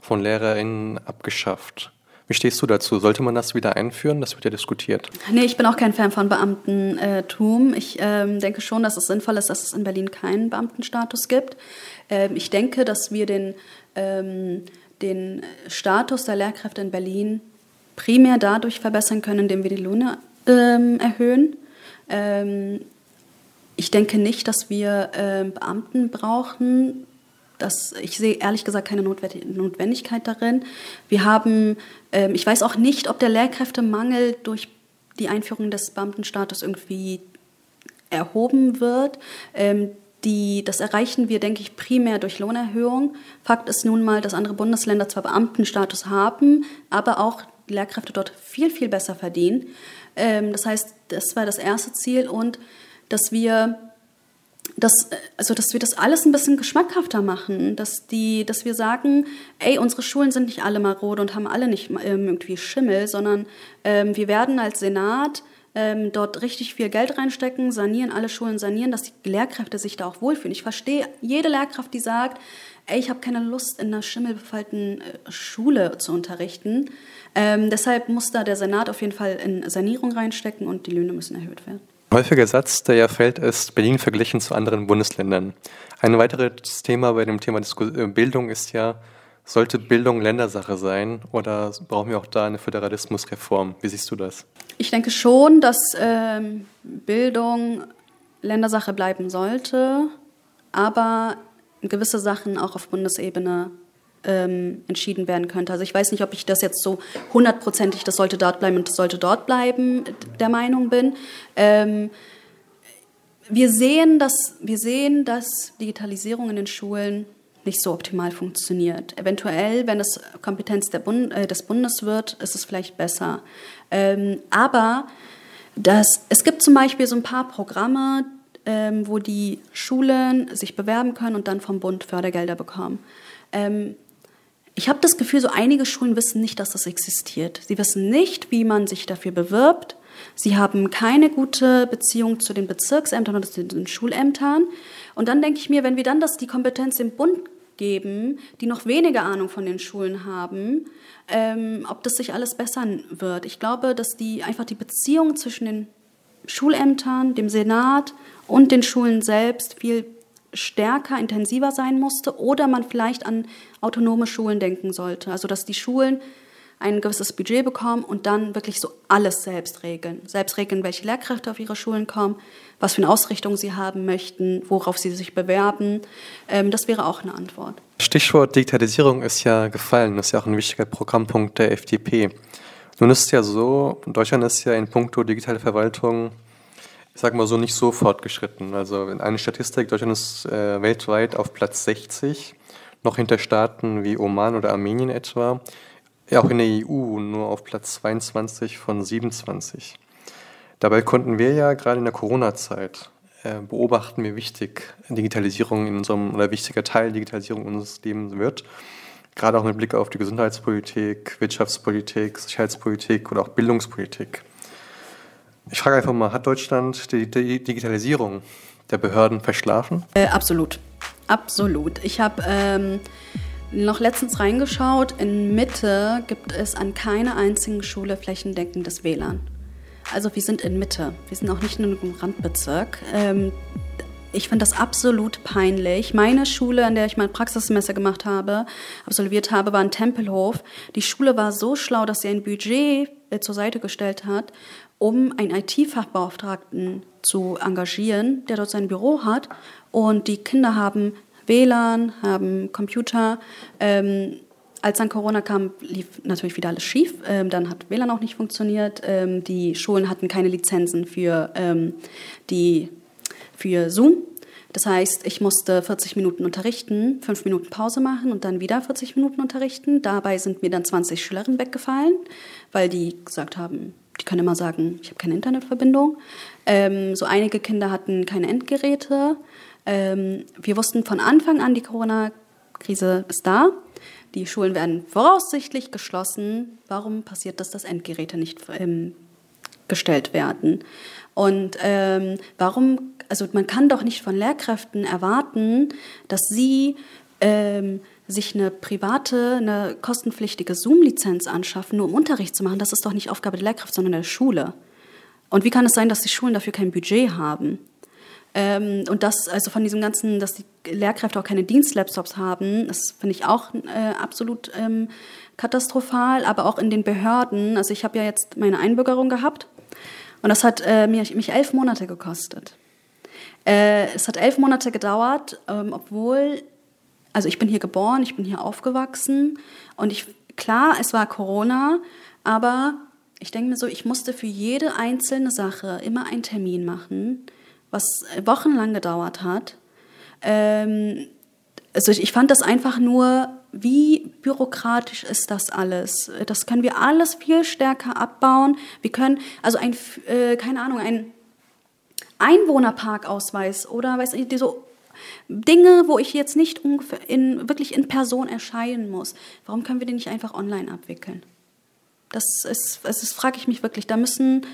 von LehrerInnen abgeschafft. Wie stehst du dazu? Sollte man das wieder einführen? Das wird ja diskutiert. Nee, ich bin auch kein Fan von Beamtentum. Ich ähm, denke schon, dass es sinnvoll ist, dass es in Berlin keinen Beamtenstatus gibt. Ähm, ich denke, dass wir den, ähm, den Status der Lehrkräfte in Berlin primär dadurch verbessern können, indem wir die Löhne ähm, erhöhen. Ähm, ich denke nicht, dass wir äh, Beamten brauchen, das, ich sehe ehrlich gesagt keine Notwendigkeit darin. Wir haben, ähm, ich weiß auch nicht, ob der Lehrkräftemangel durch die Einführung des Beamtenstatus irgendwie erhoben wird. Ähm, die, das erreichen wir, denke ich, primär durch Lohnerhöhung. Fakt ist nun mal, dass andere Bundesländer zwar Beamtenstatus haben, aber auch Lehrkräfte dort viel, viel besser verdienen. Ähm, das heißt, das war das erste Ziel und dass wir dass, also, dass wir das alles ein bisschen geschmackhafter machen, dass, die, dass wir sagen, ey, unsere Schulen sind nicht alle marode und haben alle nicht ähm, irgendwie Schimmel, sondern ähm, wir werden als Senat ähm, dort richtig viel Geld reinstecken, sanieren, alle Schulen sanieren, dass die Lehrkräfte sich da auch wohlfühlen. Ich verstehe jede Lehrkraft, die sagt, ey, ich habe keine Lust, in einer schimmelbefallten äh, Schule zu unterrichten. Ähm, deshalb muss da der Senat auf jeden Fall in Sanierung reinstecken und die Löhne müssen erhöht werden. Häufiger Satz, der ja fällt, ist Berlin verglichen zu anderen Bundesländern. Ein weiteres Thema bei dem Thema äh, Bildung ist ja, sollte Bildung Ländersache sein oder brauchen wir auch da eine Föderalismusreform? Wie siehst du das? Ich denke schon, dass ähm, Bildung Ländersache bleiben sollte, aber gewisse Sachen auch auf Bundesebene ähm, entschieden werden könnte. Also ich weiß nicht, ob ich das jetzt so hundertprozentig, das sollte dort bleiben und das sollte dort bleiben, der Meinung bin. Ähm, wir, sehen, dass, wir sehen, dass Digitalisierung in den Schulen nicht so optimal funktioniert. Eventuell, wenn es Kompetenz Bund, äh, des Bundes wird, ist es vielleicht besser. Ähm, aber das, es gibt zum Beispiel so ein paar Programme, ähm, wo die Schulen sich bewerben können und dann vom Bund Fördergelder bekommen. Ähm, ich habe das Gefühl, so einige Schulen wissen nicht, dass das existiert. Sie wissen nicht, wie man sich dafür bewirbt. Sie haben keine gute Beziehung zu den Bezirksämtern oder zu den Schulämtern. Und dann denke ich mir, wenn wir dann das die Kompetenz dem Bund geben, die noch weniger Ahnung von den Schulen haben, ähm, ob das sich alles bessern wird. Ich glaube, dass die einfach die Beziehung zwischen den Schulämtern, dem Senat und den Schulen selbst viel stärker, intensiver sein musste oder man vielleicht an autonome Schulen denken sollte. Also dass die Schulen ein gewisses Budget bekommen und dann wirklich so alles selbst regeln. Selbst regeln, welche Lehrkräfte auf ihre Schulen kommen, was für eine Ausrichtung sie haben möchten, worauf sie sich bewerben. Ähm, das wäre auch eine Antwort. Stichwort Digitalisierung ist ja gefallen. Das ist ja auch ein wichtiger Programmpunkt der FDP. Nun ist es ja so, Deutschland ist ja in puncto digitale Verwaltung ich sage mal so, nicht so fortgeschritten. Also eine Statistik, Deutschland ist äh, weltweit auf Platz 60, noch hinter Staaten wie Oman oder Armenien etwa. Auch in der EU nur auf Platz 22 von 27. Dabei konnten wir ja gerade in der Corona-Zeit äh, beobachten, wie wichtig Digitalisierung in unserem, oder wichtiger Teil Digitalisierung unseres Lebens wird. Gerade auch mit Blick auf die Gesundheitspolitik, Wirtschaftspolitik, Sicherheitspolitik oder auch Bildungspolitik. Ich frage einfach mal, hat Deutschland die, die Digitalisierung der Behörden verschlafen? Äh, absolut. Absolut. Ich habe ähm, noch letztens reingeschaut. In Mitte gibt es an keiner einzigen Schule flächendeckendes WLAN. Also wir sind in Mitte. Wir sind auch nicht in einem Randbezirk. Ähm, ich finde das absolut peinlich. Meine Schule, an der ich mein Praxissemester gemacht habe, absolviert habe, war in Tempelhof. Die Schule war so schlau, dass sie ein Budget äh, zur Seite gestellt hat, um einen IT-Fachbeauftragten zu engagieren, der dort sein Büro hat. Und die Kinder haben WLAN, haben Computer. Ähm, als dann Corona kam, lief natürlich wieder alles schief. Ähm, dann hat WLAN auch nicht funktioniert. Ähm, die Schulen hatten keine Lizenzen für, ähm, die, für Zoom. Das heißt, ich musste 40 Minuten unterrichten, 5 Minuten Pause machen und dann wieder 40 Minuten unterrichten. Dabei sind mir dann 20 Schülerinnen weggefallen, weil die gesagt haben, die können immer sagen, ich habe keine Internetverbindung. Ähm, so einige Kinder hatten keine Endgeräte. Ähm, wir wussten von Anfang an, die Corona Krise ist da. Die Schulen werden voraussichtlich geschlossen. Warum passiert das, dass Endgeräte nicht ähm, gestellt werden? Und ähm, warum, also man kann doch nicht von Lehrkräften erwarten, dass sie ähm, sich eine private, eine kostenpflichtige Zoom-Lizenz anschaffen, nur um Unterricht zu machen. Das ist doch nicht Aufgabe der Lehrkraft, sondern der Schule. Und wie kann es sein, dass die Schulen dafür kein Budget haben? Ähm, und das, also von diesem ganzen, dass die Lehrkräfte auch keine Dienstlaptops haben, das finde ich auch äh, absolut ähm, katastrophal, aber auch in den Behörden. Also ich habe ja jetzt meine Einbürgerung gehabt und das hat äh, mich, mich elf Monate gekostet. Äh, es hat elf Monate gedauert, ähm, obwohl, also ich bin hier geboren, ich bin hier aufgewachsen und ich, klar, es war Corona, aber ich denke mir so, ich musste für jede einzelne Sache immer einen Termin machen was wochenlang gedauert hat. Ähm, also ich fand das einfach nur, wie bürokratisch ist das alles? Das können wir alles viel stärker abbauen. Wir können, also ein, äh, keine Ahnung, ein Einwohnerparkausweis oder weiß ich, so Dinge, wo ich jetzt nicht in, wirklich in Person erscheinen muss. Warum können wir die nicht einfach online abwickeln? Das ist, das ist frage ich mich wirklich. Da müssen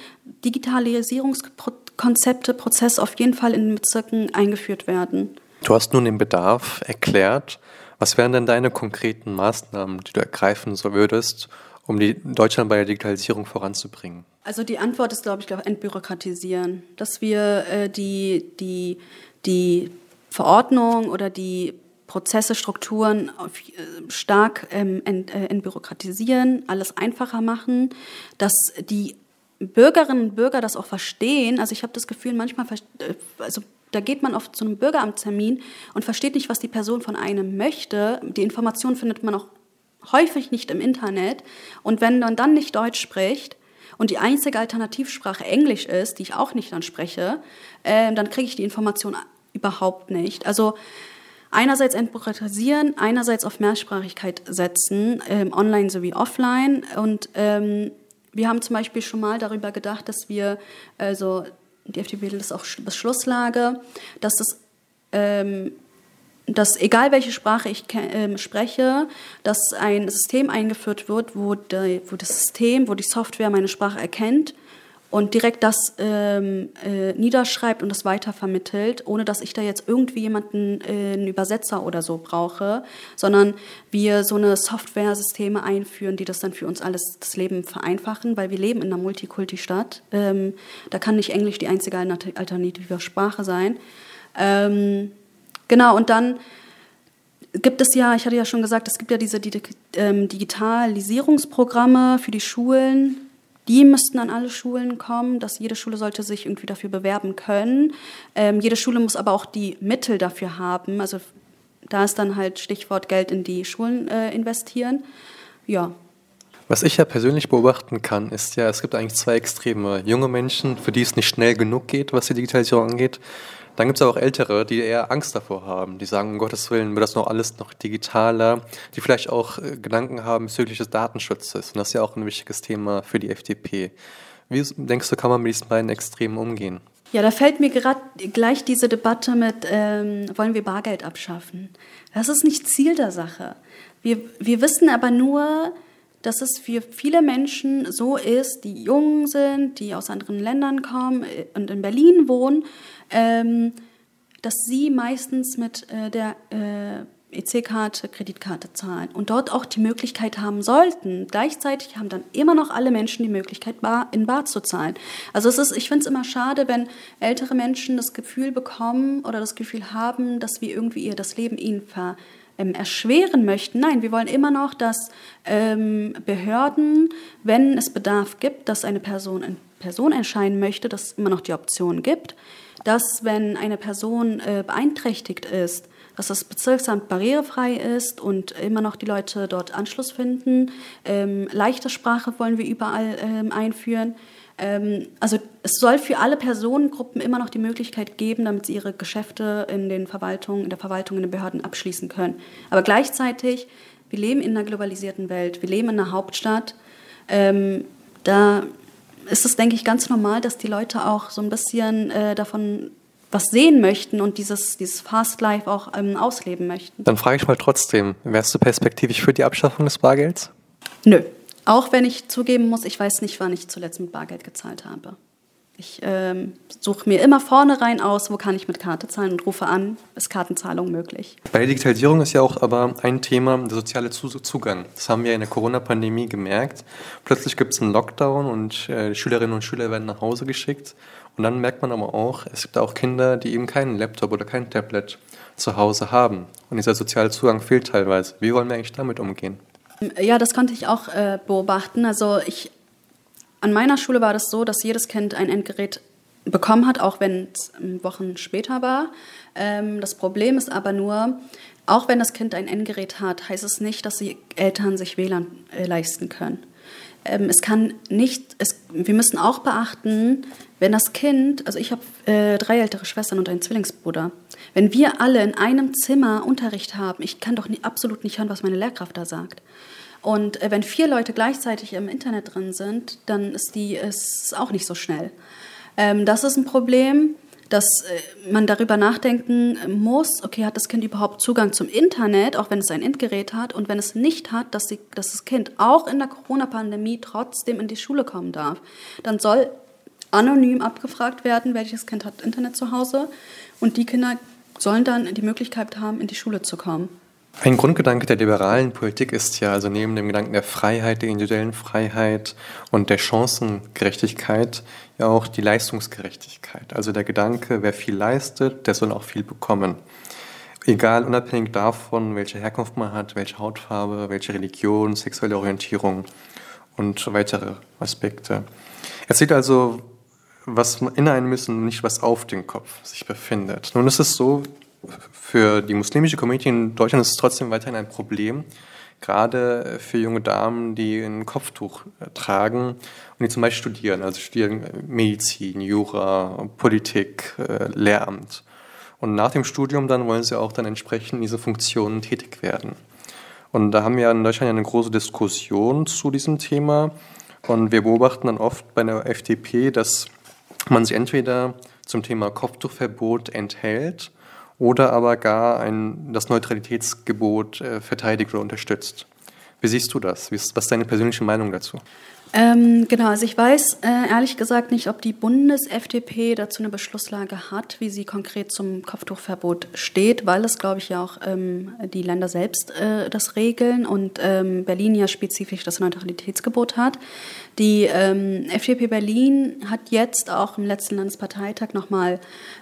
Digitalisierungskonzepte, Prozesse auf jeden Fall in den Bezirken eingeführt werden. Du hast nun den Bedarf erklärt. Was wären denn deine konkreten Maßnahmen, die du ergreifen so würdest, um die Deutschland bei der Digitalisierung voranzubringen? Also die Antwort ist, glaube ich, entbürokratisieren, dass wir äh, die, die, die Verordnung oder die Prozesse, Strukturen äh, stark ähm, ent, äh, entbürokratisieren, alles einfacher machen, dass die Bürgerinnen und Bürger das auch verstehen. Also ich habe das Gefühl, manchmal, äh, also da geht man oft zu einem Bürgeramtstermin und versteht nicht, was die Person von einem möchte. Die Information findet man auch häufig nicht im Internet. Und wenn man dann nicht Deutsch spricht und die einzige Alternativsprache Englisch ist, die ich auch nicht dann spreche, äh, dann kriege ich die Information überhaupt nicht. Also einerseits entbürokratisieren, einerseits auf Mehrsprachigkeit setzen, ähm, online sowie offline. Und ähm, wir haben zum Beispiel schon mal darüber gedacht, dass wir, also die FDP ist auch Beschlusslage, dass das ähm, dass egal welche Sprache ich äh, spreche, dass ein System eingeführt wird, wo, die, wo das System, wo die Software meine Sprache erkennt und direkt das ähm, äh, niederschreibt und das weitervermittelt, ohne dass ich da jetzt irgendwie jemanden, äh, einen Übersetzer oder so brauche, sondern wir so eine Software-Systeme einführen, die das dann für uns alles das Leben vereinfachen, weil wir leben in einer Multikulti-Stadt. Ähm, da kann nicht Englisch die einzige alternative Sprache sein. Ähm, genau, und dann gibt es ja, ich hatte ja schon gesagt, es gibt ja diese ähm, Digitalisierungsprogramme für die Schulen, die müssten an alle Schulen kommen, dass jede Schule sollte sich irgendwie dafür bewerben können. Ähm, jede Schule muss aber auch die Mittel dafür haben. Also da ist dann halt Stichwort Geld in die Schulen äh, investieren. Ja. Was ich ja persönlich beobachten kann, ist ja, es gibt eigentlich zwei Extreme. Junge Menschen, für die es nicht schnell genug geht, was die Digitalisierung angeht, dann gibt es auch Ältere, die eher Angst davor haben, die sagen, um Gottes Willen wird das noch alles noch digitaler, die vielleicht auch äh, Gedanken haben bezüglich des Datenschutzes. Und das ist ja auch ein wichtiges Thema für die FDP. Wie denkst du, kann man mit diesen beiden Extremen umgehen? Ja, da fällt mir gerade gleich diese Debatte mit, ähm, wollen wir Bargeld abschaffen? Das ist nicht Ziel der Sache. Wir, wir wissen aber nur, dass es für viele Menschen so ist, die jung sind, die aus anderen Ländern kommen äh, und in Berlin wohnen, ähm, dass sie meistens mit äh, der äh, EC-Karte, Kreditkarte zahlen und dort auch die Möglichkeit haben sollten. Gleichzeitig haben dann immer noch alle Menschen die Möglichkeit, bar, in Bar zu zahlen. Also es ist, ich finde es immer schade, wenn ältere Menschen das Gefühl bekommen oder das Gefühl haben, dass wir irgendwie ihr das Leben ihnen ver ähm, erschweren möchten. Nein, wir wollen immer noch, dass ähm, Behörden, wenn es Bedarf gibt, dass eine Person in Person erscheinen möchte, dass es immer noch die Option gibt, dass wenn eine Person äh, beeinträchtigt ist, dass das Bezirksamt barrierefrei ist und immer noch die Leute dort Anschluss finden. Ähm, leichte Sprache wollen wir überall ähm, einführen. Ähm, also es soll für alle Personengruppen immer noch die Möglichkeit geben, damit sie ihre Geschäfte in den Verwaltungen, in der Verwaltung, in den Behörden abschließen können. Aber gleichzeitig, wir leben in einer globalisierten Welt, wir leben in einer Hauptstadt. Ähm, da ist es, denke ich, ganz normal, dass die Leute auch so ein bisschen äh, davon was sehen möchten und dieses, dieses Fast Life auch ähm, ausleben möchten. Dann frage ich mal trotzdem, wärst du perspektivisch für die Abschaffung des Bargelds? Nö. Auch wenn ich zugeben muss, ich weiß nicht, wann ich zuletzt mit Bargeld gezahlt habe. Ich ähm, suche mir immer vornherein aus, wo kann ich mit Karte zahlen und rufe an, ist Kartenzahlung möglich. Bei der Digitalisierung ist ja auch aber ein Thema der soziale Zugang. Das haben wir in der Corona-Pandemie gemerkt. Plötzlich gibt es einen Lockdown und äh, Schülerinnen und Schüler werden nach Hause geschickt. Und dann merkt man aber auch, es gibt auch Kinder, die eben keinen Laptop oder kein Tablet zu Hause haben. Und dieser soziale Zugang fehlt teilweise. Wie wollen wir eigentlich damit umgehen? Ja, das konnte ich auch äh, beobachten. Also ich an meiner Schule war das so, dass jedes Kind ein Endgerät bekommen hat, auch wenn es ähm, Wochen später war. Ähm, das Problem ist aber nur, auch wenn das Kind ein Endgerät hat, heißt es nicht, dass die Eltern sich WLAN äh, leisten können. Ähm, es kann nicht, es, wir müssen auch beachten, wenn das Kind, also ich habe äh, drei ältere Schwestern und einen Zwillingsbruder, wenn wir alle in einem Zimmer Unterricht haben, ich kann doch nie, absolut nicht hören, was meine Lehrkraft da sagt. Und äh, wenn vier Leute gleichzeitig im Internet drin sind, dann ist die ist auch nicht so schnell. Ähm, das ist ein Problem, dass äh, man darüber nachdenken muss, okay, hat das Kind überhaupt Zugang zum Internet, auch wenn es ein Endgerät hat, und wenn es nicht hat, dass, die, dass das Kind auch in der Corona-Pandemie trotzdem in die Schule kommen darf. Dann soll anonym abgefragt werden, welches Kind hat Internet zu Hause, und die Kinder sollen dann die Möglichkeit haben, in die Schule zu kommen. Ein Grundgedanke der liberalen Politik ist ja, also neben dem Gedanken der Freiheit, der individuellen Freiheit und der Chancengerechtigkeit, ja auch die Leistungsgerechtigkeit. Also der Gedanke, wer viel leistet, der soll auch viel bekommen. Egal, unabhängig davon, welche Herkunft man hat, welche Hautfarbe, welche Religion, sexuelle Orientierung und weitere Aspekte. Es sieht also was in einem und nicht was auf dem Kopf sich befindet. Nun ist es so, für die muslimische Community in Deutschland ist es trotzdem weiterhin ein Problem, gerade für junge Damen, die ein Kopftuch äh, tragen und die zum Beispiel studieren, also studieren Medizin, Jura, Politik, äh, Lehramt. Und nach dem Studium dann wollen sie auch dann entsprechend in diese Funktionen tätig werden. Und da haben wir in Deutschland eine große Diskussion zu diesem Thema. Und wir beobachten dann oft bei der FDP, dass man sich entweder zum Thema Kopftuchverbot enthält oder aber gar ein, das Neutralitätsgebot äh, verteidigt oder unterstützt. Wie siehst du das? was ist deine persönliche Meinung dazu? Ähm, genau, also ich weiß äh, ehrlich gesagt nicht, ob die Bundes-FDP dazu eine Beschlusslage hat, wie sie konkret zum Kopftuchverbot steht, weil es, glaube ich, ja auch ähm, die Länder selbst äh, das regeln und ähm, Berlin ja spezifisch das Neutralitätsgebot hat. Die ähm, FDP Berlin hat jetzt auch im letzten Landesparteitag nochmal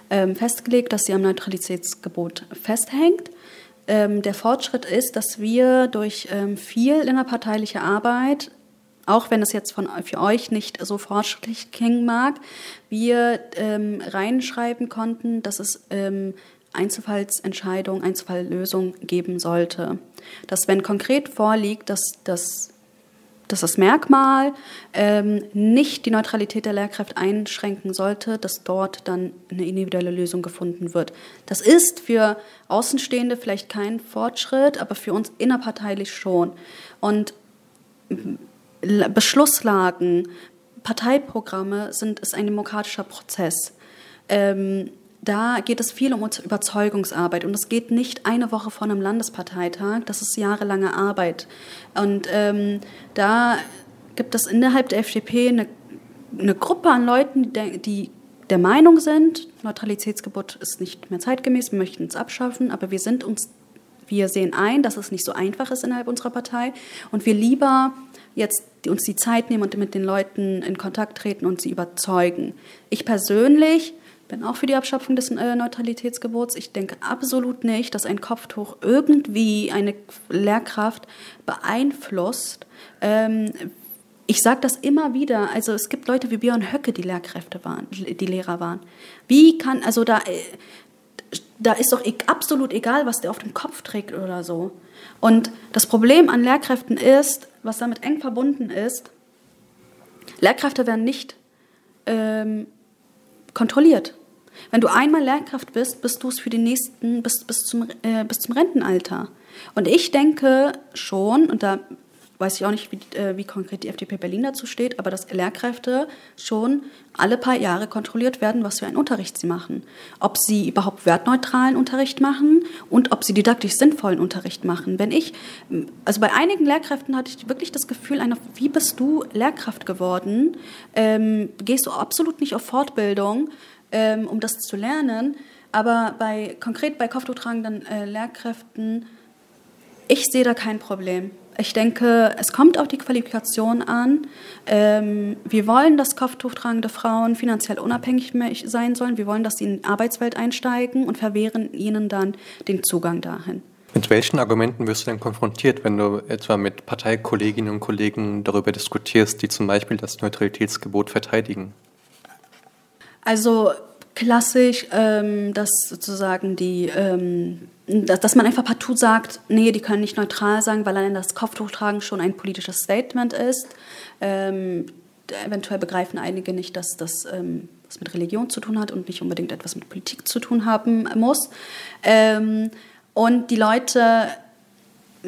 ähm, festgelegt, dass sie am Neutralitätsgebot festhängt. Ähm, der Fortschritt ist, dass wir durch ähm, viel innerparteiliche Arbeit auch wenn es jetzt von, für euch nicht so fortschrittlich klingen mag, wir ähm, reinschreiben konnten, dass es ähm, Einzelfallsentscheidungen, Einzelfalllösungen geben sollte. Dass wenn konkret vorliegt, dass, dass, dass das Merkmal ähm, nicht die Neutralität der Lehrkräfte einschränken sollte, dass dort dann eine individuelle Lösung gefunden wird. Das ist für Außenstehende vielleicht kein Fortschritt, aber für uns innerparteilich schon. Und Beschlusslagen, Parteiprogramme sind, ist ein demokratischer Prozess. Ähm, da geht es viel um Überzeugungsarbeit und es geht nicht eine Woche vor einem Landesparteitag, das ist jahrelange Arbeit. Und ähm, da gibt es innerhalb der FDP eine, eine Gruppe an Leuten, die, die der Meinung sind, Neutralitätsgebot ist nicht mehr zeitgemäß, wir möchten es abschaffen, aber wir sind uns, wir sehen ein, dass es nicht so einfach ist innerhalb unserer Partei und wir lieber jetzt uns die Zeit nehmen und mit den Leuten in Kontakt treten und sie überzeugen. Ich persönlich bin auch für die Abschaffung des äh, Neutralitätsgebots. Ich denke absolut nicht, dass ein Kopftuch irgendwie eine Lehrkraft beeinflusst. Ähm, ich sage das immer wieder. Also es gibt Leute wie Björn Höcke, die Lehrkräfte waren, die Lehrer waren. Wie kann also da äh, da ist doch absolut egal, was der auf dem Kopf trägt oder so. Und das Problem an Lehrkräften ist, was damit eng verbunden ist, Lehrkräfte werden nicht ähm, kontrolliert. Wenn du einmal Lehrkraft bist, bist du es für die nächsten, bis, bis, zum, äh, bis zum Rentenalter. Und ich denke schon, und da weiß ich auch nicht, wie, äh, wie konkret die FDP Berlin dazu steht, aber dass Lehrkräfte schon alle paar Jahre kontrolliert werden, was für einen Unterricht sie machen. Ob sie überhaupt wertneutralen Unterricht machen und ob sie didaktisch sinnvollen Unterricht machen. Wenn ich, also bei einigen Lehrkräften hatte ich wirklich das Gefühl, einer, wie bist du Lehrkraft geworden? Ähm, gehst du absolut nicht auf Fortbildung, ähm, um das zu lernen? Aber bei, konkret bei kopftuchtragenden äh, Lehrkräften, ich sehe da kein Problem. Ich denke, es kommt auf die Qualifikation an. Ähm, wir wollen, dass kopftuchtragende Frauen finanziell unabhängig sein sollen. Wir wollen, dass sie in die Arbeitswelt einsteigen und verwehren ihnen dann den Zugang dahin. Mit welchen Argumenten wirst du denn konfrontiert, wenn du etwa mit Parteikolleginnen und Kollegen darüber diskutierst, die zum Beispiel das Neutralitätsgebot verteidigen? Also klassisch, ähm, dass sozusagen die, ähm, dass, dass, man einfach partout sagt, nee, die können nicht neutral sagen, weil allein das Kopftuchtragen schon ein politisches Statement ist. Ähm, eventuell begreifen einige nicht, dass das ähm, was mit Religion zu tun hat und nicht unbedingt etwas mit Politik zu tun haben muss. Ähm, und die Leute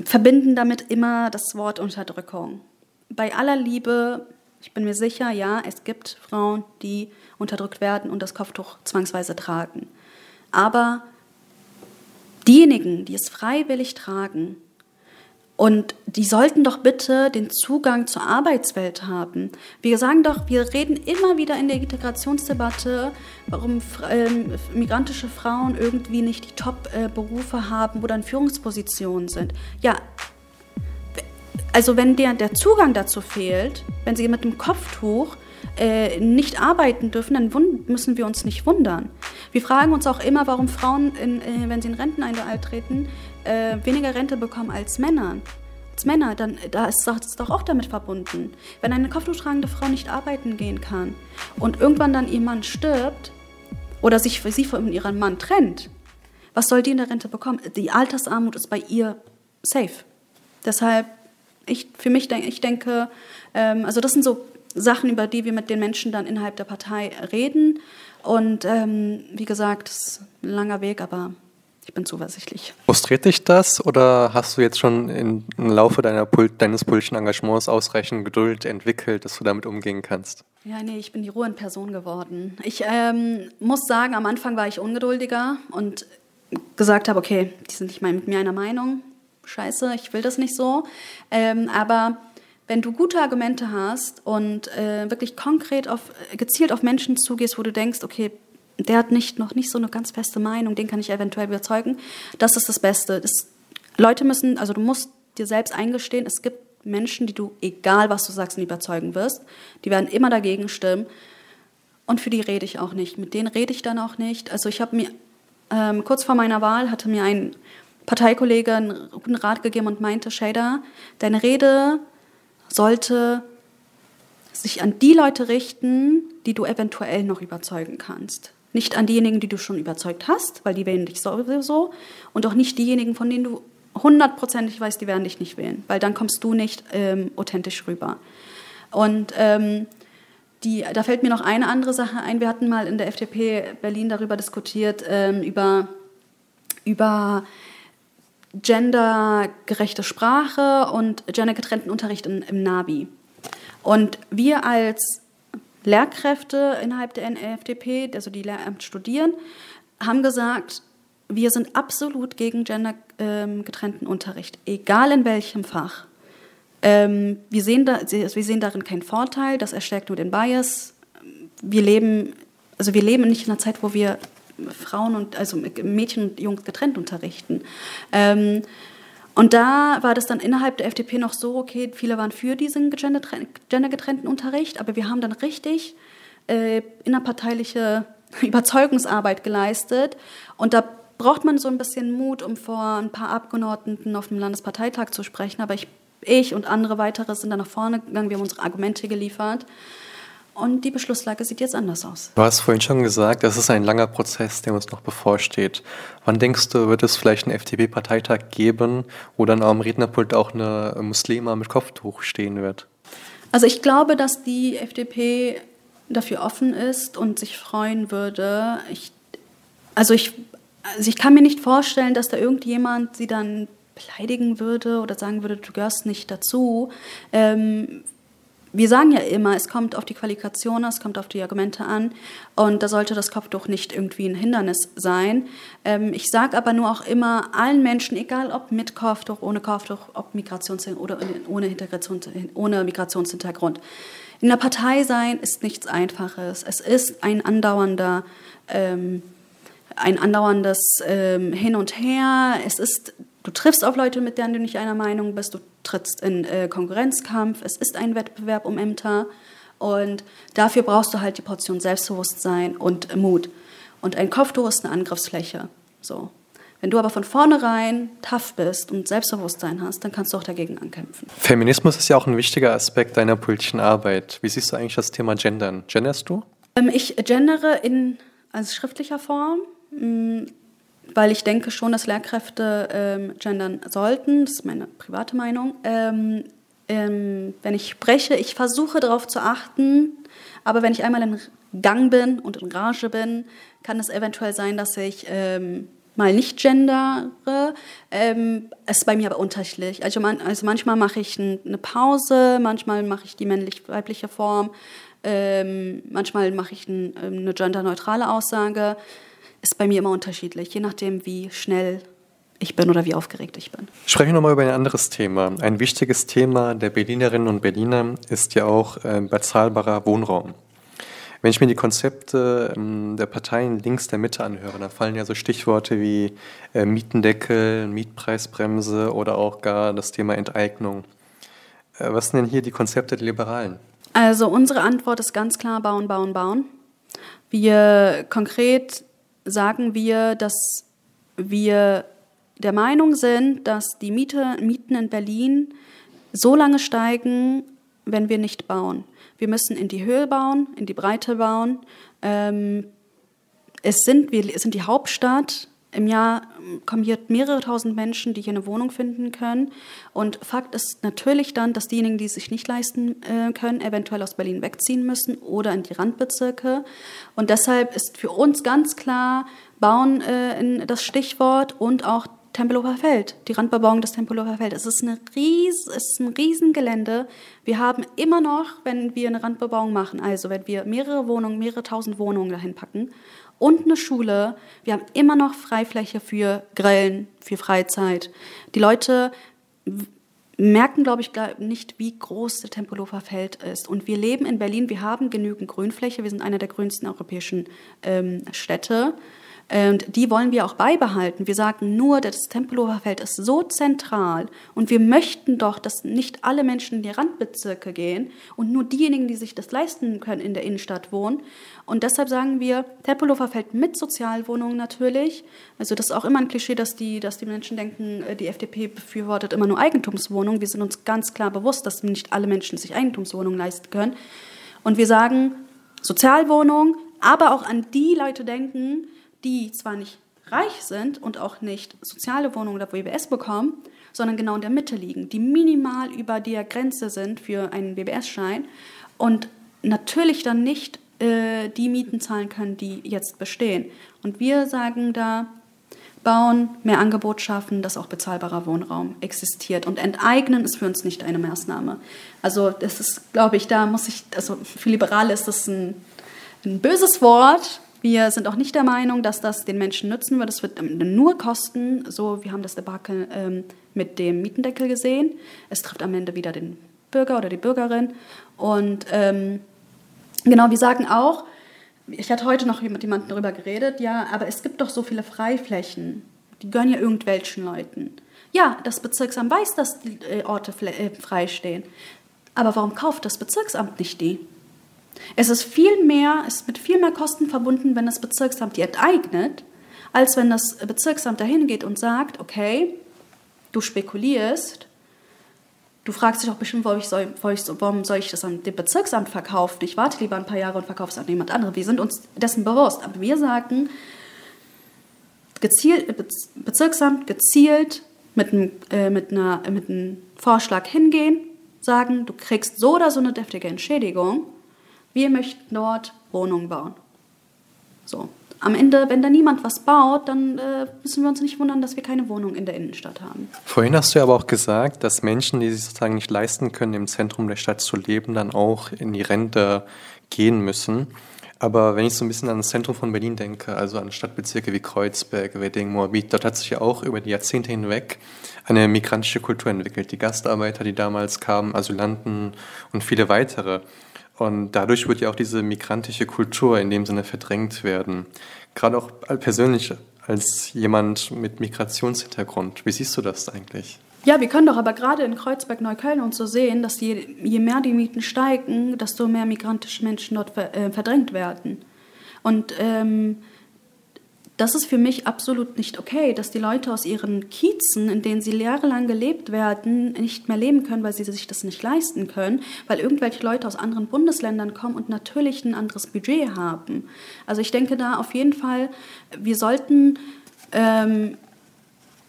verbinden damit immer das Wort Unterdrückung. Bei aller Liebe, ich bin mir sicher, ja, es gibt Frauen, die unterdrückt werden und das Kopftuch zwangsweise tragen. Aber diejenigen, die es freiwillig tragen, und die sollten doch bitte den Zugang zur Arbeitswelt haben. Wir sagen doch, wir reden immer wieder in der Integrationsdebatte, warum ähm, migrantische Frauen irgendwie nicht die Top-Berufe haben oder in Führungspositionen sind. Ja, also wenn der, der Zugang dazu fehlt, wenn sie mit dem Kopftuch äh, nicht arbeiten dürfen, dann müssen wir uns nicht wundern. Wir fragen uns auch immer, warum Frauen, in, äh, wenn sie in Renteneintritt treten, äh, weniger Rente bekommen als Männer. Als Männer, dann da ist das doch auch damit verbunden. Wenn eine kopftuchtragende Frau nicht arbeiten gehen kann und irgendwann dann ihr Mann stirbt oder sich für sie von ihrem Mann trennt, was soll die in der Rente bekommen? Die Altersarmut ist bei ihr safe. Deshalb, ich, für mich, ich denke, ähm, also das sind so Sachen, über die wir mit den Menschen dann innerhalb der Partei reden. Und ähm, wie gesagt, es ist ein langer Weg, aber ich bin zuversichtlich. Frustriert dich das oder hast du jetzt schon im Laufe deiner, deines politischen Engagements ausreichend Geduld entwickelt, dass du damit umgehen kannst? Ja, nee, ich bin die Ruhe in Person geworden. Ich ähm, muss sagen, am Anfang war ich ungeduldiger und gesagt habe, okay, die sind nicht mal mit mir einer Meinung. Scheiße, ich will das nicht so. Ähm, aber wenn du gute Argumente hast und äh, wirklich konkret auf, gezielt auf Menschen zugehst, wo du denkst, okay, der hat nicht, noch nicht so eine ganz feste Meinung, den kann ich eventuell überzeugen, das ist das Beste. Das, Leute müssen, also du musst dir selbst eingestehen, es gibt Menschen, die du, egal was du sagst, nicht überzeugen wirst, die werden immer dagegen stimmen. Und für die rede ich auch nicht. Mit denen rede ich dann auch nicht. Also ich habe mir ähm, kurz vor meiner Wahl hatte mir ein Parteikollege einen guten Rat gegeben und meinte, Shader, deine Rede sollte sich an die Leute richten, die du eventuell noch überzeugen kannst. Nicht an diejenigen, die du schon überzeugt hast, weil die wählen dich sowieso. Und auch nicht diejenigen, von denen du hundertprozentig weißt, die werden dich nicht wählen, weil dann kommst du nicht ähm, authentisch rüber. Und ähm, die, da fällt mir noch eine andere Sache ein. Wir hatten mal in der FDP Berlin darüber diskutiert, ähm, über, über gendergerechte Sprache und gendergetrennten Unterricht in, im Navi. Und wir als Lehrkräfte innerhalb der NFDP, also die Lehramt studieren, haben gesagt, wir sind absolut gegen gendergetrennten ähm, Unterricht, egal in welchem Fach. Ähm, wir, sehen da, wir sehen darin keinen Vorteil, das erstärkt nur den Bias. Wir leben, also wir leben nicht in einer Zeit, wo wir Frauen und also Mädchen und Jungs getrennt unterrichten. Ähm, und da war das dann innerhalb der FDP noch so, okay, viele waren für diesen gendergetrennten Unterricht, aber wir haben dann richtig äh, innerparteiliche Überzeugungsarbeit geleistet. Und da braucht man so ein bisschen Mut, um vor ein paar Abgeordneten auf dem Landesparteitag zu sprechen. Aber ich, ich und andere weitere sind dann nach vorne gegangen, wir haben unsere Argumente geliefert. Und die Beschlusslage sieht jetzt anders aus. Du hast vorhin schon gesagt, das ist ein langer Prozess, der uns noch bevorsteht. Wann denkst du, wird es vielleicht einen FDP-Parteitag geben, wo dann am Rednerpult auch eine Muslima mit Kopftuch stehen wird? Also ich glaube, dass die FDP dafür offen ist und sich freuen würde. Ich, also, ich, also ich kann mir nicht vorstellen, dass da irgendjemand sie dann beleidigen würde oder sagen würde, du gehörst nicht dazu. Ähm, wir sagen ja immer, es kommt auf die Qualifikation, es kommt auf die Argumente an und da sollte das Kopftuch nicht irgendwie ein Hindernis sein. Ähm, ich sage aber nur auch immer allen Menschen, egal ob mit Kopftuch, ohne Kopftuch, ob Migrations oder ohne, ohne Migrationshintergrund, in der Partei sein ist nichts Einfaches. Es ist ein andauernder ähm, ein andauerndes ähm, Hin und Her. Es ist, du triffst auf Leute, mit denen du nicht einer Meinung bist. Du trittst in äh, Konkurrenzkampf. Es ist ein Wettbewerb um Ämter. Und dafür brauchst du halt die Portion Selbstbewusstsein und Mut. Und ein Kopftuch ist eine Angriffsfläche. So. Wenn du aber von vornherein tough bist und Selbstbewusstsein hast, dann kannst du auch dagegen ankämpfen. Feminismus ist ja auch ein wichtiger Aspekt deiner politischen Arbeit. Wie siehst du eigentlich das Thema Gendern? Genderst du? Ähm, ich gendere in als schriftlicher Form. Weil ich denke schon, dass Lehrkräfte ähm, gendern sollten. Das ist meine private Meinung. Ähm, ähm, wenn ich spreche, ich versuche darauf zu achten, aber wenn ich einmal in Gang bin und in Rage bin, kann es eventuell sein, dass ich ähm, mal nicht gendere. Ähm, es ist bei mir aber unterschiedlich. Also, man, also manchmal mache ich ein, eine Pause, manchmal mache ich die männlich-weibliche Form, ähm, manchmal mache ich ein, eine genderneutrale Aussage ist bei mir immer unterschiedlich, je nachdem, wie schnell ich bin oder wie aufgeregt ich bin. Sprechen wir nochmal über ein anderes Thema. Ein wichtiges Thema der Berlinerinnen und Berliner ist ja auch äh, bezahlbarer Wohnraum. Wenn ich mir die Konzepte ähm, der Parteien links der Mitte anhöre, da fallen ja so Stichworte wie äh, Mietendeckel, Mietpreisbremse oder auch gar das Thema Enteignung. Äh, was sind denn hier die Konzepte der Liberalen? Also unsere Antwort ist ganz klar bauen, bauen, bauen. Wir konkret sagen wir, dass wir der Meinung sind, dass die Miete, Mieten in Berlin so lange steigen, wenn wir nicht bauen. Wir müssen in die Höhe bauen, in die Breite bauen. Ähm, es sind, wir sind die Hauptstadt im Jahr kommen hier mehrere tausend Menschen, die hier eine Wohnung finden können. Und Fakt ist natürlich dann, dass diejenigen, die es sich nicht leisten äh, können, eventuell aus Berlin wegziehen müssen oder in die Randbezirke. Und deshalb ist für uns ganz klar Bauen äh, das Stichwort und auch Tempelhofer Feld, die Randbebauung des Tempelhofer Feld. Es es ist ein Riesengelände. Wir haben immer noch, wenn wir eine Randbebauung machen, also wenn wir mehrere Wohnungen, mehrere tausend Wohnungen dahin packen und eine Schule. Wir haben immer noch Freifläche für Grillen, für Freizeit. Die Leute merken, glaube ich, nicht, wie groß der Tempelhofer Feld ist. Und wir leben in Berlin, wir haben genügend Grünfläche, wir sind eine der grünsten europäischen ähm, Städte. Und die wollen wir auch beibehalten. Wir sagen nur, das Tempelhofer Feld ist so zentral und wir möchten doch, dass nicht alle Menschen in die Randbezirke gehen und nur diejenigen, die sich das leisten können, in der Innenstadt wohnen. Und deshalb sagen wir, Tempelhofer Feld mit Sozialwohnungen natürlich. Also das ist auch immer ein Klischee, dass die, dass die Menschen denken, äh, die FDP befürwortet immer nur Eigentumswohnungen. Wir sind uns ganz klar bewusst, dass nicht alle Menschen sich Eigentumswohnungen leisten können. Und wir sagen Sozialwohnungen, aber auch an die Leute denken, die zwar nicht reich sind und auch nicht soziale Wohnungen oder WBS bekommen, sondern genau in der Mitte liegen, die minimal über der Grenze sind für einen WBS-Schein und natürlich dann nicht äh, die Mieten zahlen können, die jetzt bestehen. Und wir sagen da, bauen, mehr Angebot schaffen, dass auch bezahlbarer Wohnraum existiert. Und enteignen ist für uns nicht eine Maßnahme. Also das ist, glaube ich, da muss ich, also für Liberale ist das ein, ein böses Wort, wir sind auch nicht der Meinung, dass das den Menschen nützen wird. Es wird nur kosten. So, wir haben das Debakel ähm, mit dem Mietendeckel gesehen. Es trifft am Ende wieder den Bürger oder die Bürgerin. Und ähm, genau, wir sagen auch, ich hatte heute noch mit jemandem darüber geredet, ja, aber es gibt doch so viele Freiflächen. Die gehören ja irgendwelchen Leuten. Ja, das Bezirksamt weiß, dass die äh, Orte äh, freistehen. Aber warum kauft das Bezirksamt nicht die? Es ist viel mehr, ist mit viel mehr Kosten verbunden, wenn das Bezirksamt die enteignet, als wenn das Bezirksamt dahin geht und sagt, okay, du spekulierst, du fragst dich auch bestimmt, warum, soll, warum soll ich das an dem Bezirksamt verkaufen? Ich warte lieber ein paar Jahre und verkaufe es an jemand anderen. Wir sind uns dessen bewusst, aber wir sagen, gezielt, Bezirksamt gezielt mit äh, mit, einer, mit einem Vorschlag hingehen, sagen, du kriegst so oder so eine deftige Entschädigung wir möchten dort Wohnungen bauen. So. am Ende, wenn da niemand was baut, dann äh, müssen wir uns nicht wundern, dass wir keine Wohnung in der Innenstadt haben. Vorhin hast du aber auch gesagt, dass Menschen, die sich sozusagen nicht leisten können, im Zentrum der Stadt zu leben, dann auch in die Rente gehen müssen. Aber wenn ich so ein bisschen an das Zentrum von Berlin denke, also an Stadtbezirke wie Kreuzberg, Wedding, Moabit, dort hat sich ja auch über die Jahrzehnte hinweg eine migrantische Kultur entwickelt. Die Gastarbeiter, die damals kamen, Asylanten und viele weitere. Und dadurch wird ja auch diese migrantische Kultur in dem Sinne verdrängt werden. Gerade auch persönlich als jemand mit Migrationshintergrund. Wie siehst du das eigentlich? Ja, wir können doch aber gerade in Kreuzberg, Neukölln und so sehen, dass je, je mehr die Mieten steigen, desto mehr migrantische Menschen dort äh, verdrängt werden. Und ähm, das ist für mich absolut nicht okay, dass die Leute aus ihren Kiezen, in denen sie jahrelang gelebt werden, nicht mehr leben können, weil sie sich das nicht leisten können, weil irgendwelche Leute aus anderen Bundesländern kommen und natürlich ein anderes Budget haben. Also ich denke da auf jeden Fall, wir sollten ähm,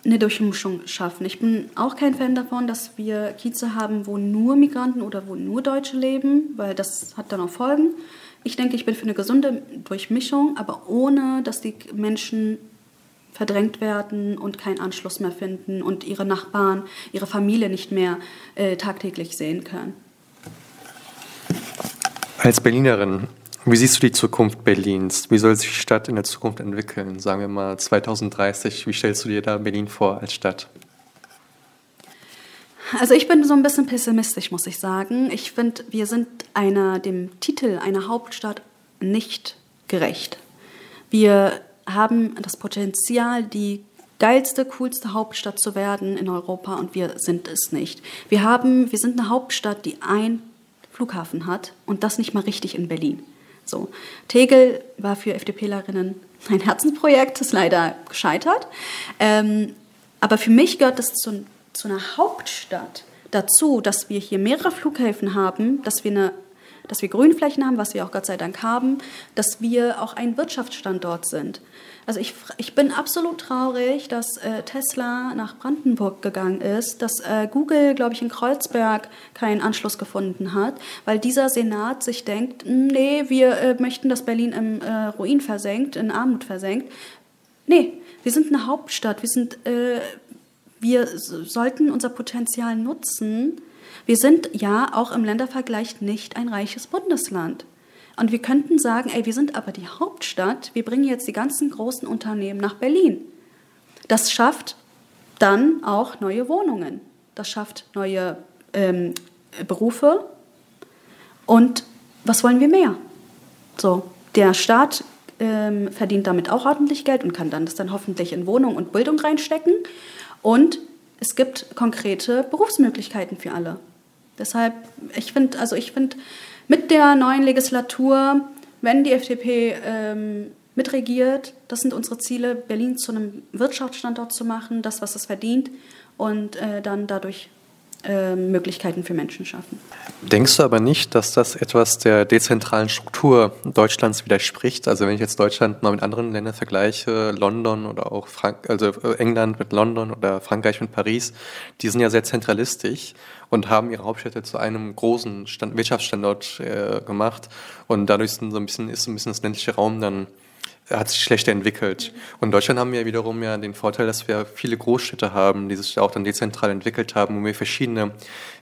eine Durchmischung schaffen. Ich bin auch kein Fan davon, dass wir Kieze haben, wo nur Migranten oder wo nur Deutsche leben, weil das hat dann auch Folgen. Ich denke, ich bin für eine gesunde Durchmischung, aber ohne, dass die Menschen verdrängt werden und keinen Anschluss mehr finden und ihre Nachbarn, ihre Familie nicht mehr äh, tagtäglich sehen können. Als Berlinerin, wie siehst du die Zukunft Berlins? Wie soll sich die Stadt in der Zukunft entwickeln? Sagen wir mal 2030, wie stellst du dir da Berlin vor als Stadt? Also ich bin so ein bisschen pessimistisch, muss ich sagen. Ich finde, wir sind einer, dem Titel einer Hauptstadt nicht gerecht. Wir haben das Potenzial, die geilste, coolste Hauptstadt zu werden in Europa und wir sind es nicht. Wir, haben, wir sind eine Hauptstadt, die einen Flughafen hat und das nicht mal richtig in Berlin. So. Tegel war für FDPlerinnen ein Herzensprojekt, ist leider gescheitert. Ähm, aber für mich gehört das zu zu einer Hauptstadt dazu, dass wir hier mehrere Flughäfen haben, dass wir, eine, dass wir Grünflächen haben, was wir auch Gott sei Dank haben, dass wir auch ein Wirtschaftsstandort sind. Also ich, ich bin absolut traurig, dass äh, Tesla nach Brandenburg gegangen ist, dass äh, Google, glaube ich, in Kreuzberg keinen Anschluss gefunden hat, weil dieser Senat sich denkt, nee, wir äh, möchten, dass Berlin im äh, Ruin versenkt, in Armut versenkt. Nee, wir sind eine Hauptstadt, wir sind äh, wir sollten unser Potenzial nutzen. Wir sind ja auch im Ländervergleich nicht ein reiches Bundesland. Und wir könnten sagen, ey, wir sind aber die Hauptstadt, wir bringen jetzt die ganzen großen Unternehmen nach Berlin. Das schafft dann auch neue Wohnungen. Das schafft neue ähm, Berufe. Und was wollen wir mehr? So, der Staat ähm, verdient damit auch ordentlich Geld und kann dann das dann hoffentlich in Wohnung und Bildung reinstecken. Und es gibt konkrete Berufsmöglichkeiten für alle. Deshalb, ich finde, also ich finde, mit der neuen Legislatur, wenn die FDP ähm, mitregiert, das sind unsere Ziele, Berlin zu einem Wirtschaftsstandort zu machen, das, was es verdient, und äh, dann dadurch Möglichkeiten für Menschen schaffen. Denkst du aber nicht, dass das etwas der dezentralen Struktur Deutschlands widerspricht? Also wenn ich jetzt Deutschland mal mit anderen Ländern vergleiche, London oder auch Frank also äh, England mit London oder Frankreich mit Paris, die sind ja sehr zentralistisch und haben ihre Hauptstädte zu einem großen Stand Wirtschaftsstandort äh, gemacht und dadurch sind so ein bisschen, ist so ein bisschen das ländliche Raum dann hat sich schlechter entwickelt. Und in Deutschland haben wir wiederum ja den Vorteil, dass wir viele Großstädte haben, die sich auch dann dezentral entwickelt haben, wo wir verschiedene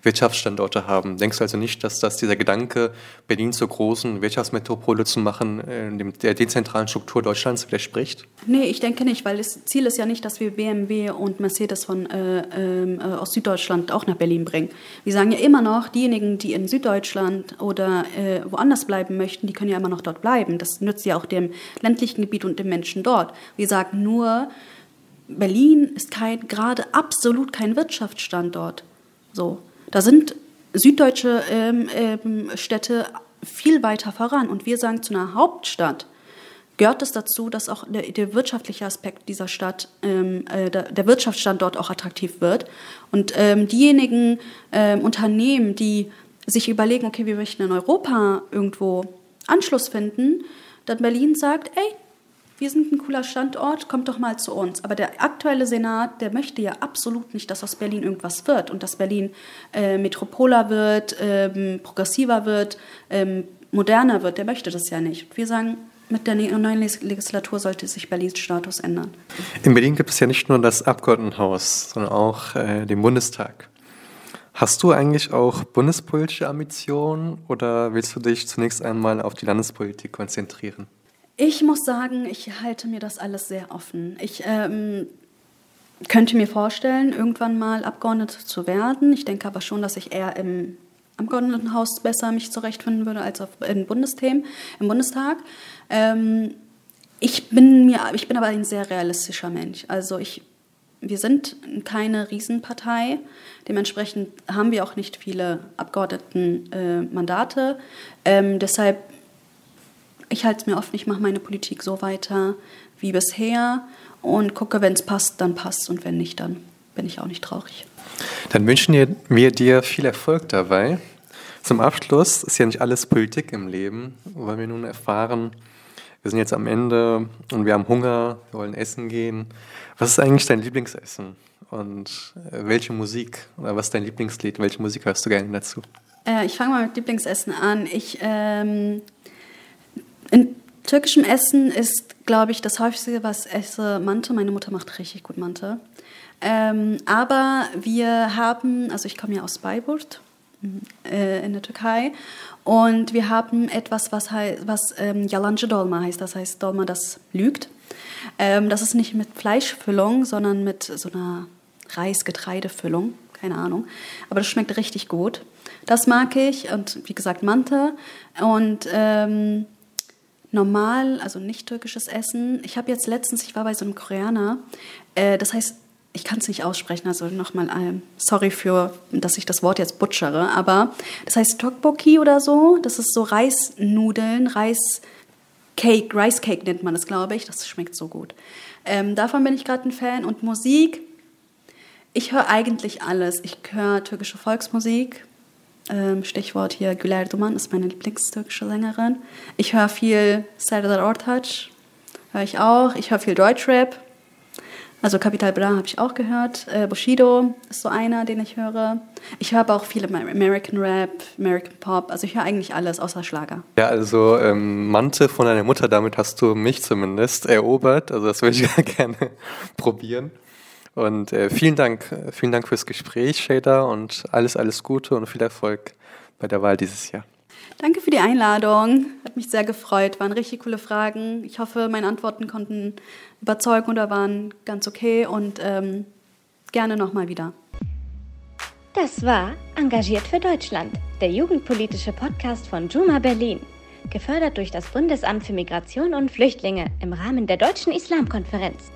Wirtschaftsstandorte haben. Denkst du also nicht, dass das dieser Gedanke, Berlin zur großen Wirtschaftsmetropole zu machen, äh, der dezentralen Struktur Deutschlands widerspricht? Nee, ich denke nicht, weil das Ziel ist ja nicht, dass wir BMW und Mercedes von, äh, äh, aus Süddeutschland auch nach Berlin bringen. Wir sagen ja immer noch, diejenigen, die in Süddeutschland oder äh, woanders bleiben möchten, die können ja immer noch dort bleiben. Das nützt ja auch dem ländlichen Gebiet und den Menschen dort. Wir sagen nur, Berlin ist kein, gerade absolut kein Wirtschaftsstandort. So, da sind süddeutsche ähm, ähm, Städte viel weiter voran und wir sagen zu einer Hauptstadt gehört es dazu, dass auch der, der wirtschaftliche Aspekt dieser Stadt, ähm, äh, der, der, Wirtschaftsstandort auch attraktiv wird. Und ähm, diejenigen ähm, Unternehmen, die sich überlegen, okay, wir möchten in Europa irgendwo Anschluss finden, dann Berlin sagt, ey, wir sind ein cooler Standort, kommt doch mal zu uns. Aber der aktuelle Senat, der möchte ja absolut nicht, dass aus Berlin irgendwas wird und dass Berlin äh, metropoler wird, ähm, progressiver wird, ähm, moderner wird. Der möchte das ja nicht. Wir sagen, mit der neuen Legislatur sollte sich Berlins Status ändern. In Berlin gibt es ja nicht nur das Abgeordnetenhaus, sondern auch äh, den Bundestag. Hast du eigentlich auch bundespolitische Ambitionen oder willst du dich zunächst einmal auf die Landespolitik konzentrieren? Ich muss sagen, ich halte mir das alles sehr offen. Ich ähm, könnte mir vorstellen, irgendwann mal Abgeordnete zu werden. Ich denke aber schon, dass ich eher im Abgeordnetenhaus besser mich zurechtfinden würde als auf, in Bundesthemen, im Bundestag. Ähm, ich bin mir, ich bin aber ein sehr realistischer Mensch. Also ich, wir sind keine Riesenpartei. Dementsprechend haben wir auch nicht viele Abgeordnetenmandate. Äh, ähm, deshalb ich halte es mir offen, ich mache meine Politik so weiter wie bisher und gucke, wenn es passt, dann passt und wenn nicht, dann bin ich auch nicht traurig. Dann wünschen wir dir viel Erfolg dabei. Zum Abschluss ist ja nicht alles Politik im Leben, wollen wir nun erfahren, wir sind jetzt am Ende und wir haben Hunger, wir wollen essen gehen. Was ist eigentlich dein Lieblingsessen und äh, welche Musik oder was ist dein Lieblingslied? Welche Musik hörst du gerne dazu? Äh, ich fange mal mit Lieblingsessen an. Ich ähm, in türkischem Essen ist, glaube ich, das häufigste, was esse, Mante. Meine Mutter macht richtig gut Mante. Ähm, aber wir haben, also ich komme ja aus Bayburt äh, in der Türkei und wir haben etwas, was, heißt, was ähm, Yalancı Dolma heißt, das heißt Dolma, das lügt. Ähm, das ist nicht mit Fleischfüllung, sondern mit so einer Reis-Getreidefüllung, keine Ahnung. Aber das schmeckt richtig gut. Das mag ich und wie gesagt Mante und ähm, normal, also nicht türkisches Essen. Ich habe jetzt letztens, ich war bei so einem Koreaner, äh, das heißt, ich kann es nicht aussprechen, also nochmal, äh, sorry für, dass ich das Wort jetzt butchere, aber das heißt Tokboki oder so. Das ist so Reisnudeln, Reiscake, Rice Cake nennt man das, glaube ich. Das schmeckt so gut. Ähm, davon bin ich gerade ein Fan. Und Musik, ich höre eigentlich alles. Ich höre türkische Volksmusik, ähm, Stichwort hier Güler Duman ist meine Lieblingstürkische Sängerin. Ich höre viel Serdar Ortac, höre ich auch. Ich höre viel Deutschrap. Also Capital Bra habe ich auch gehört. Äh, Bushido ist so einer, den ich höre. Ich höre aber auch viel American Rap, American Pop. Also ich höre eigentlich alles außer Schlager. Ja, also ähm, Mante von deiner Mutter, damit hast du mich zumindest erobert. Also das würde ich gerne probieren. Und äh, vielen Dank, vielen Dank fürs Gespräch, Shader, und alles, alles Gute und viel Erfolg bei der Wahl dieses Jahr. Danke für die Einladung. Hat mich sehr gefreut. Waren richtig coole Fragen. Ich hoffe, meine Antworten konnten überzeugen oder waren ganz okay und ähm, gerne nochmal wieder. Das war Engagiert für Deutschland, der jugendpolitische Podcast von Juma Berlin, gefördert durch das Bundesamt für Migration und Flüchtlinge im Rahmen der Deutschen Islamkonferenz.